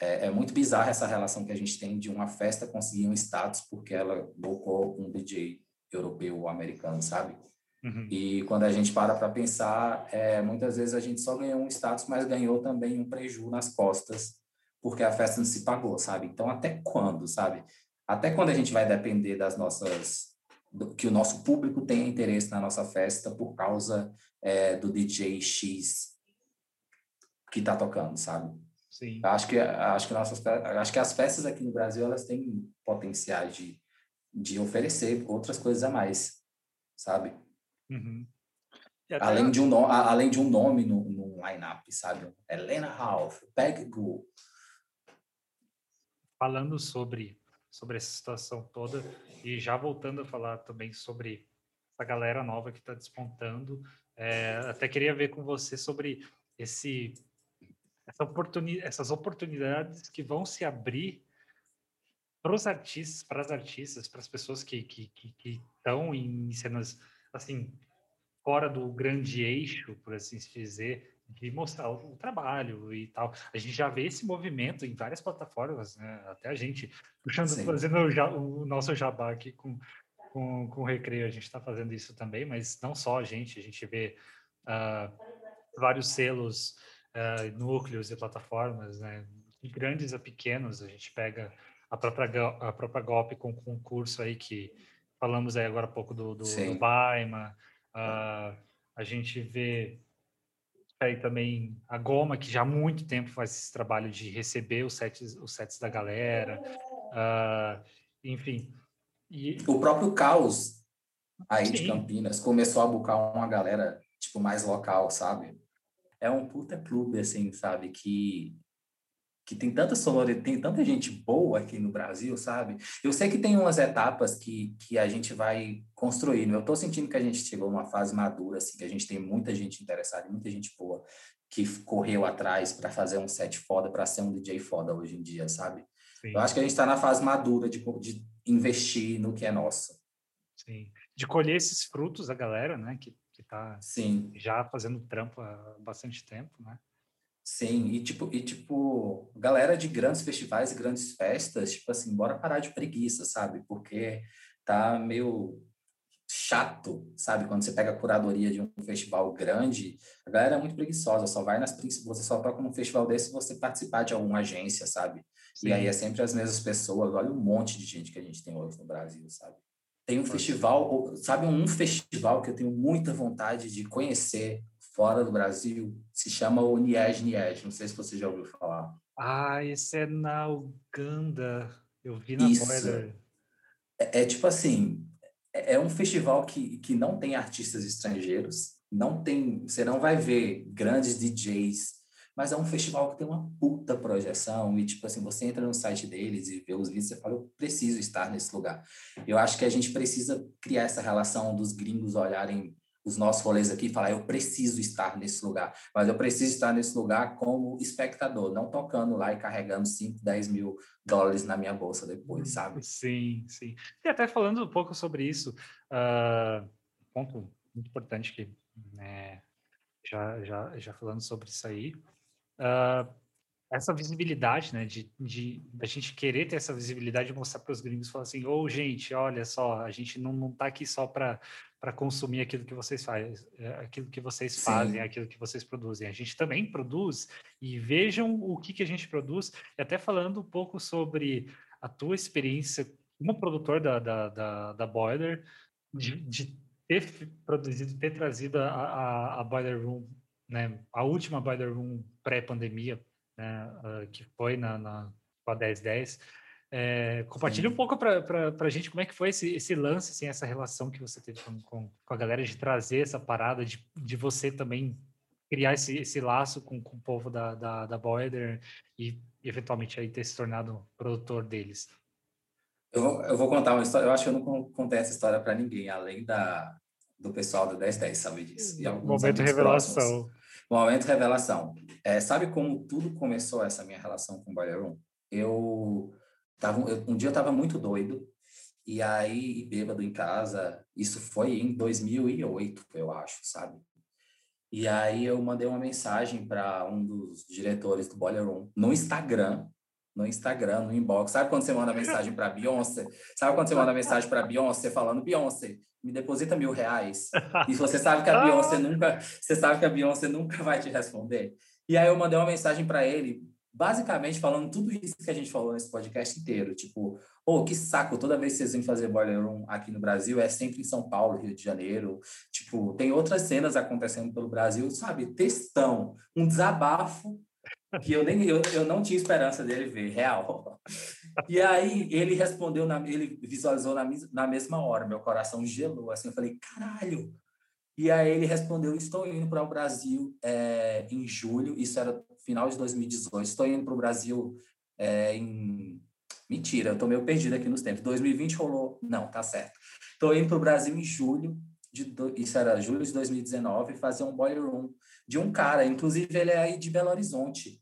É, é, muito bizarra essa relação que a gente tem de uma festa conseguir um status porque ela bocou um DJ europeu ou americano, sabe? Uhum. E quando a gente para para pensar, é, muitas vezes a gente só ganhou um status, mas ganhou também um prejuízo nas costas porque a festa não se pagou, sabe? Então, até quando, sabe? Até quando a gente vai depender das nossas. Do, que o nosso público tenha interesse na nossa festa por causa é, do DJ X que está tocando, sabe? Sim. Acho que, acho, que nossas, acho que as festas aqui no Brasil elas têm potencial de, de oferecer outras coisas a mais, sabe? Uhum. Além, de um, além de um nome no, no line-up, sabe? Helena Ralph, Peg falando sobre, sobre essa situação toda e já voltando a falar também sobre essa galera nova que está despontando, é, até queria ver com você sobre esse, essa oportuni essas oportunidades que vão se abrir para os artistas, para as artistas, para as pessoas que estão que, que em cenas assim fora do grande eixo, por assim dizer, de mostrar o, o, trabalho e tal. A gente já vê esse movimento em várias plataformas, né? Até a gente puxando, Sim. fazendo o, o, nosso jabá aqui com, com, com o Recreio, a gente está fazendo isso também, mas não só a gente, a gente vê uh, vários selos, uh, núcleos e plataformas, né? De grandes a pequenos, a gente pega a própria, a própria Golpe com concurso aí que falamos aí agora há pouco do, do, do Baima, uh, a gente vê aí também a Goma, que já há muito tempo faz esse trabalho de receber os sets, os sets da galera, uh, enfim. E... O próprio Caos aí Sim. de Campinas, começou a buscar uma galera, tipo, mais local, sabe? É um puta clube, assim, sabe? Que que tem tanta sonoridade, tem tanta gente boa aqui no Brasil, sabe? Eu sei que tem umas etapas que, que a gente vai construindo. Eu estou sentindo que a gente chegou a uma fase madura, assim, que a gente tem muita gente interessada, muita gente boa que correu atrás para fazer um set foda, para ser um DJ foda hoje em dia, sabe? Sim. Eu acho que a gente está na fase madura de, de investir no que é nosso. Sim. De colher esses frutos da galera, né? Que, que tá Sim. já fazendo trampo há bastante tempo, né? Sim, e tipo, e tipo, galera de grandes festivais e grandes festas, tipo assim, bora parar de preguiça, sabe? Porque tá meio chato, sabe? Quando você pega a curadoria de um festival grande, a galera é muito preguiçosa, só vai nas você só toca num festival desse se você participar de alguma agência, sabe? Sim. E aí é sempre as mesmas pessoas, olha um monte de gente que a gente tem hoje no Brasil, sabe? Tem um festival, sabe um festival que eu tenho muita vontade de conhecer fora do Brasil, se chama o Niege Niege, não sei se você já ouviu falar. Ah, esse é na Uganda, eu vi na Isso. É, é tipo assim, é, é um festival que, que não tem artistas estrangeiros, não tem, você não vai ver grandes DJs, mas é um festival que tem uma puta projeção e tipo assim, você entra no site deles e vê os vídeos e fala, eu preciso estar nesse lugar. Eu acho que a gente precisa criar essa relação dos gringos olharem os nossos rolês aqui e falar, eu preciso estar nesse lugar, mas eu preciso estar nesse lugar como espectador, não tocando lá e carregando 5, 10 mil dólares na minha bolsa depois, hum, sabe? Sim, sim. E até falando um pouco sobre isso, uh, ponto muito importante que, né, já, já, já falando sobre isso aí, uh, essa visibilidade, né, de, de a gente querer ter essa visibilidade e mostrar para os gringos, falar assim, ô, oh, gente, olha só, a gente não, não tá aqui só para para consumir aquilo que vocês fazem, é, aquilo que vocês Sim. fazem, aquilo que vocês produzem. A gente também produz e vejam o que, que a gente produz. E até falando um pouco sobre a tua experiência como produtor da, da, da, da Boiler, de, uhum. de, ter produzido, ter trazido a, a, a Boiler Room, né, a última Boiler Room pré-pandemia, né, uh, que foi na, na, com a 1010, é, compartilha um pouco para a gente como é que foi esse, esse lance, assim, essa relação que você teve com, com, com, a galera de trazer essa parada, de, de você também criar esse, esse laço com, com o povo da, da, da Boiler e eventualmente aí ter se tornado produtor deles. Eu vou, eu vou contar uma história, eu acho que eu não contei essa história para ninguém, além da, do pessoal do 1010 sabe disso. E momento revelação. Próximos. Momento revelação. É, sabe como tudo começou essa minha relação com o Boiler Room? Eu Tava, eu, um dia eu estava muito doido, e aí, bêbado em casa, isso foi em 2008, eu acho, sabe? E aí eu mandei uma mensagem para um dos diretores do Boiler no Instagram, no Instagram, no inbox. Sabe quando você manda mensagem para Beyoncé? Sabe quando você manda mensagem para Beyoncé falando Beyoncé, me deposita mil reais? E você sabe que a Beyoncé nunca, você sabe que a Beyoncé nunca vai te responder. E aí eu mandei uma mensagem para ele basicamente falando tudo isso que a gente falou nesse podcast inteiro. Tipo, oh, que saco, toda vez que vocês vêm fazer Boiler Room aqui no Brasil, é sempre em São Paulo, Rio de Janeiro. Tipo, tem outras cenas acontecendo pelo Brasil, sabe? Textão, um desabafo que eu nem eu, eu não tinha esperança dele ver, real. E aí ele respondeu, na, ele visualizou na, na mesma hora, meu coração gelou, assim, eu falei, caralho, e aí ele respondeu: Estou indo para o Brasil é, em julho, isso era final de 2018. Estou indo para o Brasil é, em. Mentira, eu estou meio perdido aqui nos tempos. 2020 rolou. Não, tá certo. Estou indo para o Brasil em julho, de, isso era julho de 2019, fazer um boiler room de um cara, inclusive ele é aí de Belo Horizonte.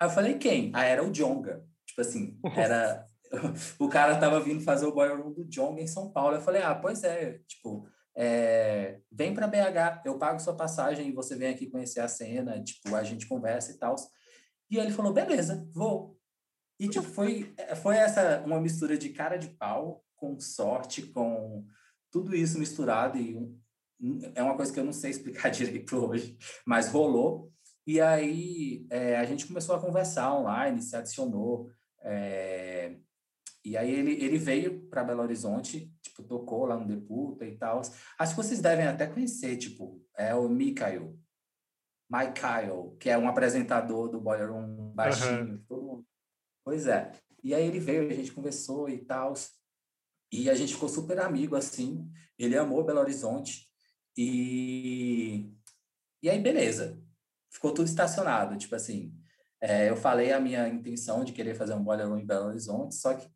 Aí eu falei: Quem? Ah, era o Jonga. Tipo assim, era. o cara estava vindo fazer o boiler room do Jonga em São Paulo. Eu falei: Ah, pois é, tipo é, vem para BH, eu pago sua passagem e você vem aqui conhecer a cena, tipo, a gente conversa e tal. E ele falou, beleza, vou. E, tipo, foi, foi essa, uma mistura de cara de pau com sorte, com tudo isso misturado e é uma coisa que eu não sei explicar direito hoje, mas rolou. E aí é, a gente começou a conversar online, se adicionou. É, e aí ele, ele veio para Belo Horizonte, tipo, tocou lá no Deputa e tal. Acho que vocês devem até conhecer, tipo, é o Mikael. Mikael, que é um apresentador do Boiler Room baixinho. Uhum. Pois é. E aí ele veio, a gente conversou e tal. E a gente ficou super amigo, assim. Ele amou Belo Horizonte. E, e aí, beleza. Ficou tudo estacionado. Tipo assim, é, eu falei a minha intenção de querer fazer um boiler room em Belo Horizonte, só que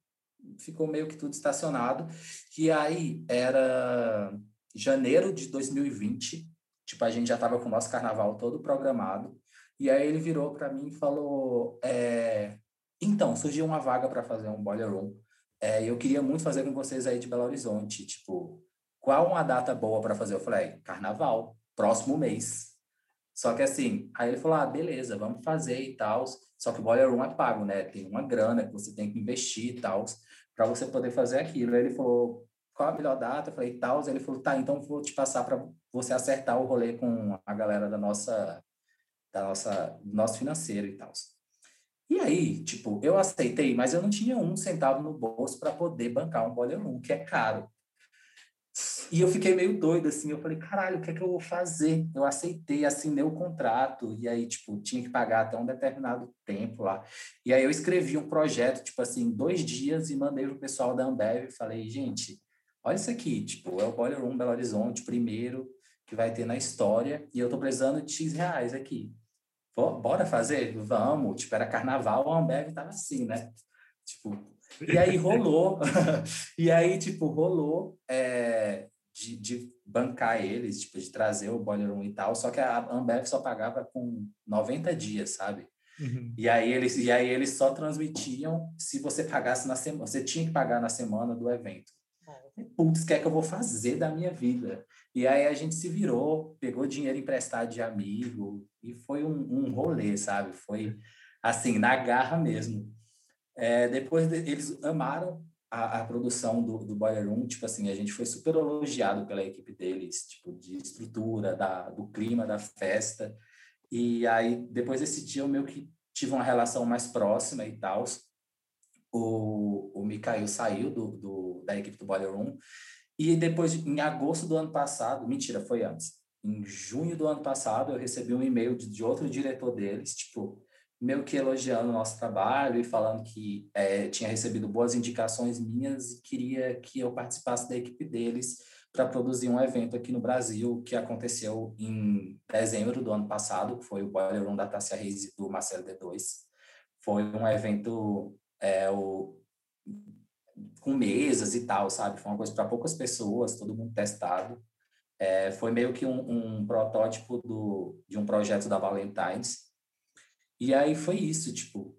ficou meio que tudo estacionado. E aí, era janeiro de 2020. Tipo, a gente já estava com o nosso carnaval todo programado. E aí ele virou para mim e falou: é, Então, surgiu uma vaga para fazer um boiler room. É, eu queria muito fazer com vocês aí de Belo Horizonte. Tipo, qual uma data boa para fazer? Eu falei: Carnaval, próximo mês. Só que assim, aí ele falou: Ah, beleza, vamos fazer e tal. Só que o boiler room é pago, né? Tem uma grana que você tem que investir e tal, para você poder fazer aquilo. Aí ele falou: qual a melhor data? Eu falei, tal. Ele falou, tá, então vou te passar para você acertar o rolê com a galera da nossa da nossa, do nosso financeiro e tal. E aí, tipo, eu aceitei, mas eu não tinha um centavo no bolso para poder bancar um boiler room, que é caro. E eu fiquei meio doido, assim, eu falei, caralho, o que é que eu vou fazer? Eu aceitei, assinei o contrato, e aí, tipo, tinha que pagar até um determinado tempo lá. E aí eu escrevi um projeto, tipo assim, dois dias, e mandei pro pessoal da Ambev, e falei, gente, olha isso aqui, tipo, é o Boiler Room Belo Horizonte, primeiro que vai ter na história, e eu tô precisando de X reais aqui bora fazer? Vamos. Tipo, era carnaval, a Ambev tava assim, né? Tipo, e aí rolou. e aí, tipo, rolou é, de, de bancar eles, tipo, de trazer o Boiler Room e tal, só que a Ambev só pagava com 90 dias, sabe? Uhum. E, aí eles, e aí eles só transmitiam se você pagasse na semana. Você tinha que pagar na semana do evento. Putz, o que é que eu vou fazer da minha vida? E aí a gente se virou, pegou dinheiro emprestado de amigo e foi um, um rolê, sabe? Foi assim, na garra mesmo. É, depois de, eles amaram a, a, produção do, do Boiler Room, tipo assim, a gente foi super elogiado pela equipe deles, tipo, de estrutura, da, do clima da festa. E aí, depois desse dia, eu meio que tive uma relação mais próxima e tal. O, o Mikael saiu do, do, da equipe do Boiler Room e depois, em agosto do ano passado, mentira, foi antes. Em junho do ano passado, eu recebi um e-mail de, de outro diretor deles, tipo, meio que elogiando o nosso trabalho e falando que é, tinha recebido boas indicações minhas e queria que eu participasse da equipe deles para produzir um evento aqui no Brasil que aconteceu em dezembro do ano passado, que foi o Boiler Room da Tássia Reis e do Marcelo D2. Foi um evento, é, o, com mesas e tal, sabe? Foi uma coisa para poucas pessoas, todo mundo testado. É, foi meio que um, um, protótipo do, de um projeto da Valentine's. E aí foi isso, tipo,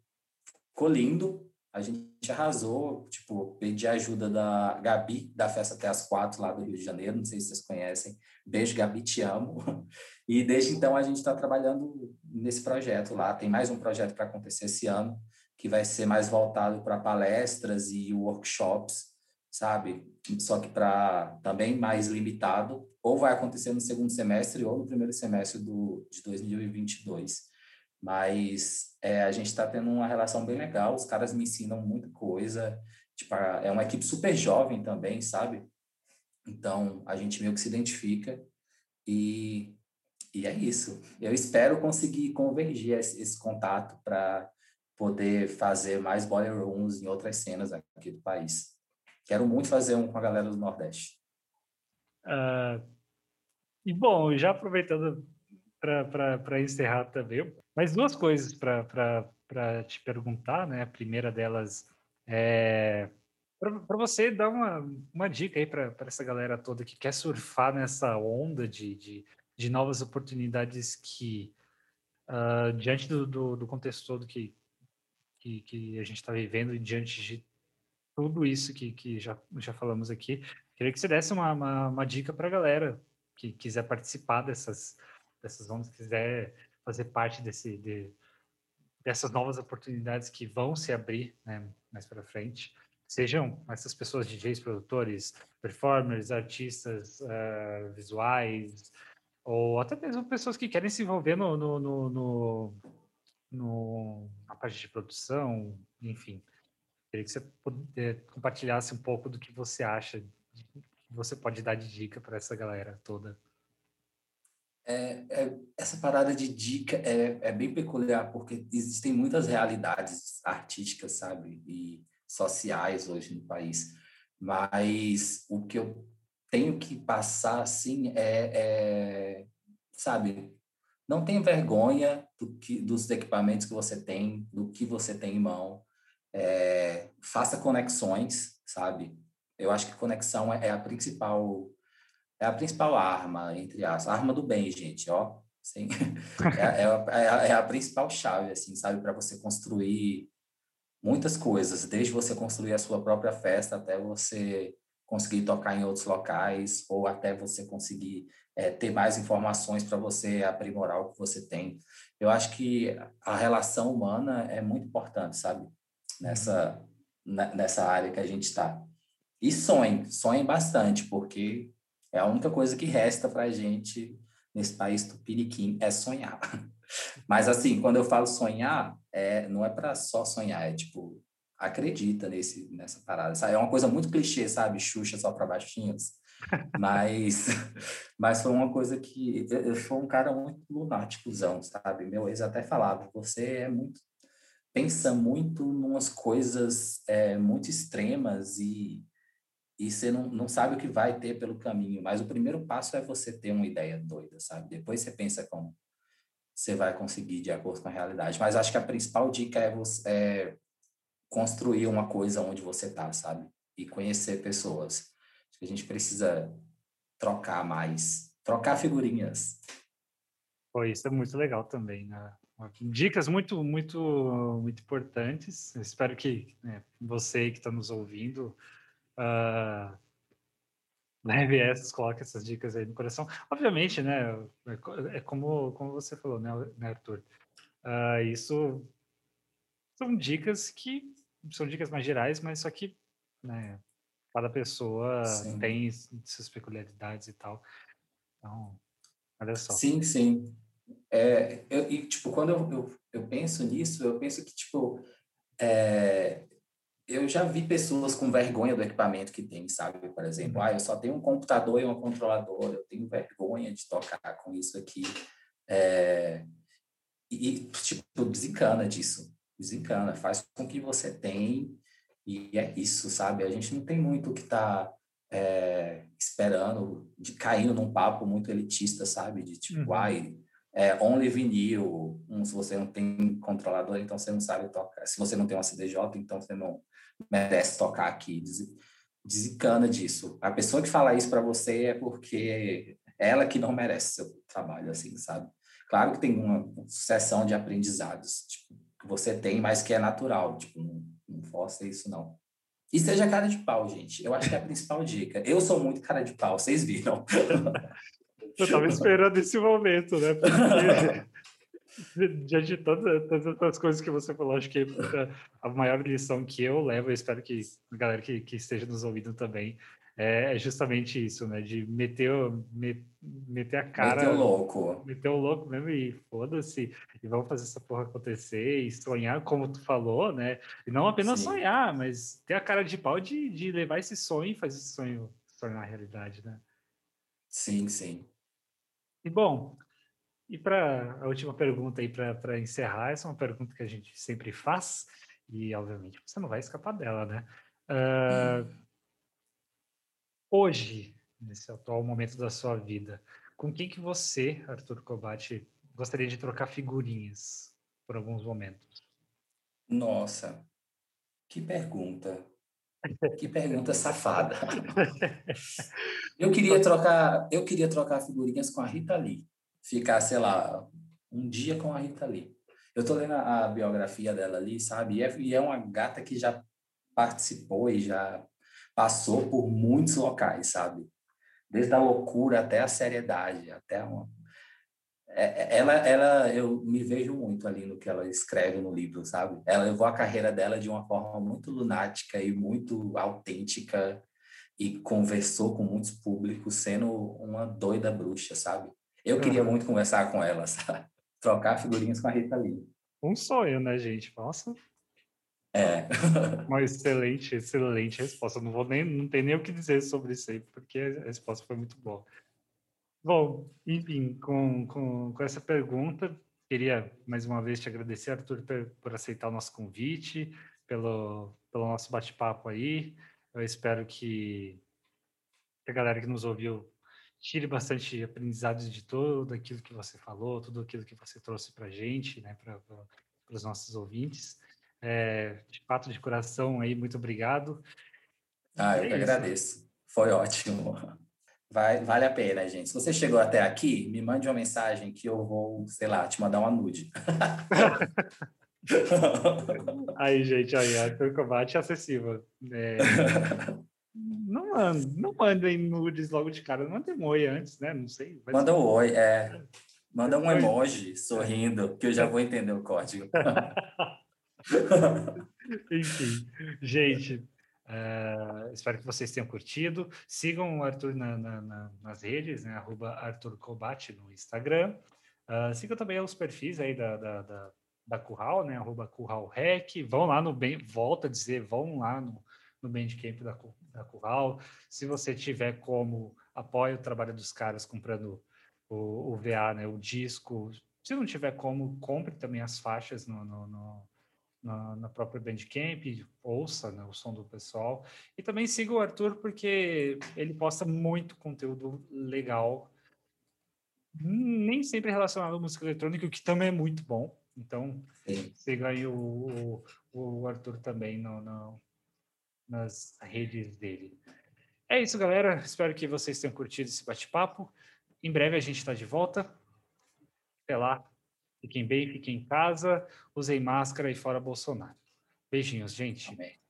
ficou lindo, a gente arrasou, tipo, pedi ajuda da Gabi, da Festa Até as Quatro, lá do Rio de Janeiro, não sei se vocês conhecem. Beijo, Gabi, te amo. E desde então a gente está trabalhando nesse projeto lá. Tem mais um projeto para acontecer esse ano, que vai ser mais voltado para palestras e workshops, sabe? Só que para também mais limitado, ou vai acontecer no segundo semestre ou no primeiro semestre do, de 2022. Mas é, a gente está tendo uma relação bem legal, os caras me ensinam muita coisa, tipo, é uma equipe super jovem também, sabe? Então, a gente meio que se identifica e, e é isso. Eu espero conseguir convergir esse, esse contato para poder fazer mais boiler rooms em outras cenas aqui do país. Quero muito fazer um com a galera do Nordeste. Uh, e bom, já aproveitando para encerrar também, mais duas coisas para te perguntar, né? A primeira delas é para você dar uma, uma dica aí para essa galera toda que quer surfar nessa onda de, de, de novas oportunidades que, uh, diante do, do, do, contexto todo que, que, que a gente está vivendo e diante de tudo isso que, que já, já falamos aqui, queria que você desse uma, uma, uma dica para a galera que quiser participar dessas, dessas ondas, quiser fazer parte desse, de, dessas novas oportunidades que vão se abrir né, mais para frente. Sejam essas pessoas, DJs, produtores, performers, artistas uh, visuais, ou até mesmo pessoas que querem se envolver no, no, no, no no, na parte de produção, enfim. Queria que você poder, compartilhasse um pouco do que você acha, que você pode dar de dica para essa galera toda. É, é, essa parada de dica é, é bem peculiar, porque existem muitas realidades artísticas, sabe, e sociais hoje no país. Mas o que eu tenho que passar, assim, é, é sabe, não tenha vergonha do que, dos equipamentos que você tem, do que você tem em mão. É, faça conexões, sabe? Eu acho que conexão é, é a principal é a principal arma entre as arma do bem, gente, ó. Sim. É, é, é, é, a principal chave, assim, sabe, para você construir muitas coisas, desde você construir a sua própria festa até você conseguir tocar em outros locais ou até você conseguir é, ter mais informações para você aprimorar o que você tem. Eu acho que a relação humana é muito importante, sabe? Nessa, uhum. nessa área que a gente está. E sonhe, sonhe bastante, porque é a única coisa que resta para a gente nesse país tupiniquim é sonhar. Mas assim, quando eu falo sonhar, é, não é para só sonhar, é tipo, acredita nesse, nessa parada. Sabe? É uma coisa muito clichê, sabe? Xuxa só para baixinhos. Mas, mas foi uma coisa que eu, eu sou um cara muito lunáticozão, sabe? Meu ex até falava, você é muito pensa muito numas coisas é, muito extremas e e você não, não sabe o que vai ter pelo caminho. Mas o primeiro passo é você ter uma ideia doida, sabe? Depois você pensa como você vai conseguir de acordo com a realidade. Mas acho que a principal dica é você é construir uma coisa onde você está, sabe? E conhecer pessoas. Acho que a gente precisa trocar mais, trocar figurinhas. Pô, isso é muito legal também, né? Dicas muito, muito, muito importantes. Espero que né, você que está nos ouvindo uh, leve essas, coloque essas dicas aí no coração. Obviamente, né, é, é como, como você falou, né, né Arthur? Uh, isso são dicas que são dicas mais gerais, mas só que, né, cada pessoa sim. tem suas peculiaridades e tal. Então, olha só. Sim, sim. É, eu, e, tipo, quando eu, eu, eu penso nisso, eu penso que, tipo, é, eu já vi pessoas com vergonha do equipamento que tem, sabe? Por exemplo, uhum. ah, eu só tenho um computador e uma controladora, eu tenho vergonha de tocar com isso aqui. É... E, tipo, desencana disso. Desencana, faz com que você tem e é isso, sabe? A gente não tem muito que tá é, esperando, de caindo num papo muito elitista, sabe? De tipo, uhum. ai, é, only vinil, um, se você não tem controlador, então você não sabe tocar. Se você não tem uma CDJ, então você não merece tocar aqui. Desencana disso. A pessoa que fala isso para você é porque ela que não merece seu trabalho, assim, sabe? Claro que tem uma sucessão de aprendizados tipo, que você tem, mas que é natural. Tipo, não, não força isso, não. E seja cara de pau, gente. Eu acho que é a principal dica. Eu sou muito cara de pau, vocês viram. Eu tava esperando esse momento, né? Porque diante de todas, todas as coisas que você falou, acho que a maior lição que eu levo, eu espero que a galera que, que esteja nos ouvindo também, é, é justamente isso, né? De meter, me, meter a cara. Meter o louco. Meter o louco mesmo e foda-se. E vamos fazer essa porra acontecer e sonhar, como tu falou, né? E não apenas Sim. sonhar, mas ter a cara de pau de, de levar esse sonho e fazer esse sonho se tornar realidade, né? Sim, sim. E bom, e para a última pergunta aí para encerrar, essa é uma pergunta que a gente sempre faz e obviamente você não vai escapar dela, né? Uh, hoje, nesse atual momento da sua vida, com quem que você, Arthur Cobate, gostaria de trocar figurinhas por alguns momentos? Nossa, que pergunta. Que pergunta safada. Eu queria trocar, eu queria trocar figurinhas com a Rita Lee ficar, sei lá, um dia com a Rita Lee. Eu tô lendo a, a biografia dela ali, sabe? E é, e é uma gata que já participou e já passou por muitos locais, sabe? Desde a loucura até a seriedade, até uma... É, é, ela, ela, eu me vejo muito ali no que ela escreve no livro, sabe? Ela levou a carreira dela de uma forma muito lunática e muito autêntica e conversou com muitos públicos sendo uma doida bruxa, sabe? Eu queria muito conversar com ela, sabe? Trocar figurinhas com a Rita Lee. Um sonho, né, gente? Nossa. É. Uma excelente, excelente resposta. Não vou nem, não tenho nem o que dizer sobre isso aí, porque a resposta foi muito boa. Bom, enfim, com, com, com essa pergunta, queria mais uma vez te agradecer, Arthur, por, por aceitar o nosso convite, pelo, pelo nosso bate-papo aí. Eu espero que a galera que nos ouviu tire bastante aprendizado de tudo aquilo que você falou, tudo aquilo que você trouxe para a gente, né, para os nossos ouvintes. É, de fato, de coração aí, muito obrigado. Ah, eu é que agradeço. Foi ótimo. Vai, vale a pena, gente. Se você chegou até aqui, me mande uma mensagem que eu vou, sei lá, te mandar uma nude. aí, gente, aí, Arthur Combate é acessível. É... Não, manda, não mandem nudes logo de cara, mandem um oi antes, né? Não sei. Manda um oi, é. Manda um emoji sorrindo, que eu já vou entender o código. Enfim, gente, Uh, espero que vocês tenham curtido. Sigam o Arthur na, na, na, nas redes, né? Arroba Arthur Cobate no Instagram. Uh, sigam também os perfis aí da, da, da, da Curral, né? Arroba Curral Rec. Vão lá no bem, volta a dizer, vão lá no, no Bandcamp da, da Curral. Se você tiver como, apoie o trabalho dos caras comprando o, o VA, né? O disco. Se não tiver como, compre também as faixas no, no, no na, na própria Bandcamp, ouça né, o som do pessoal. E também siga o Arthur, porque ele posta muito conteúdo legal, nem sempre relacionado à música eletrônica, o que também é muito bom. Então, Sim. siga aí o, o, o Arthur também no, no, nas redes dele. É isso, galera. Espero que vocês tenham curtido esse bate-papo. Em breve a gente está de volta. Até lá. Fiquem bem, fiquem em casa, usem máscara e fora Bolsonaro. Beijinhos, gente. Amém.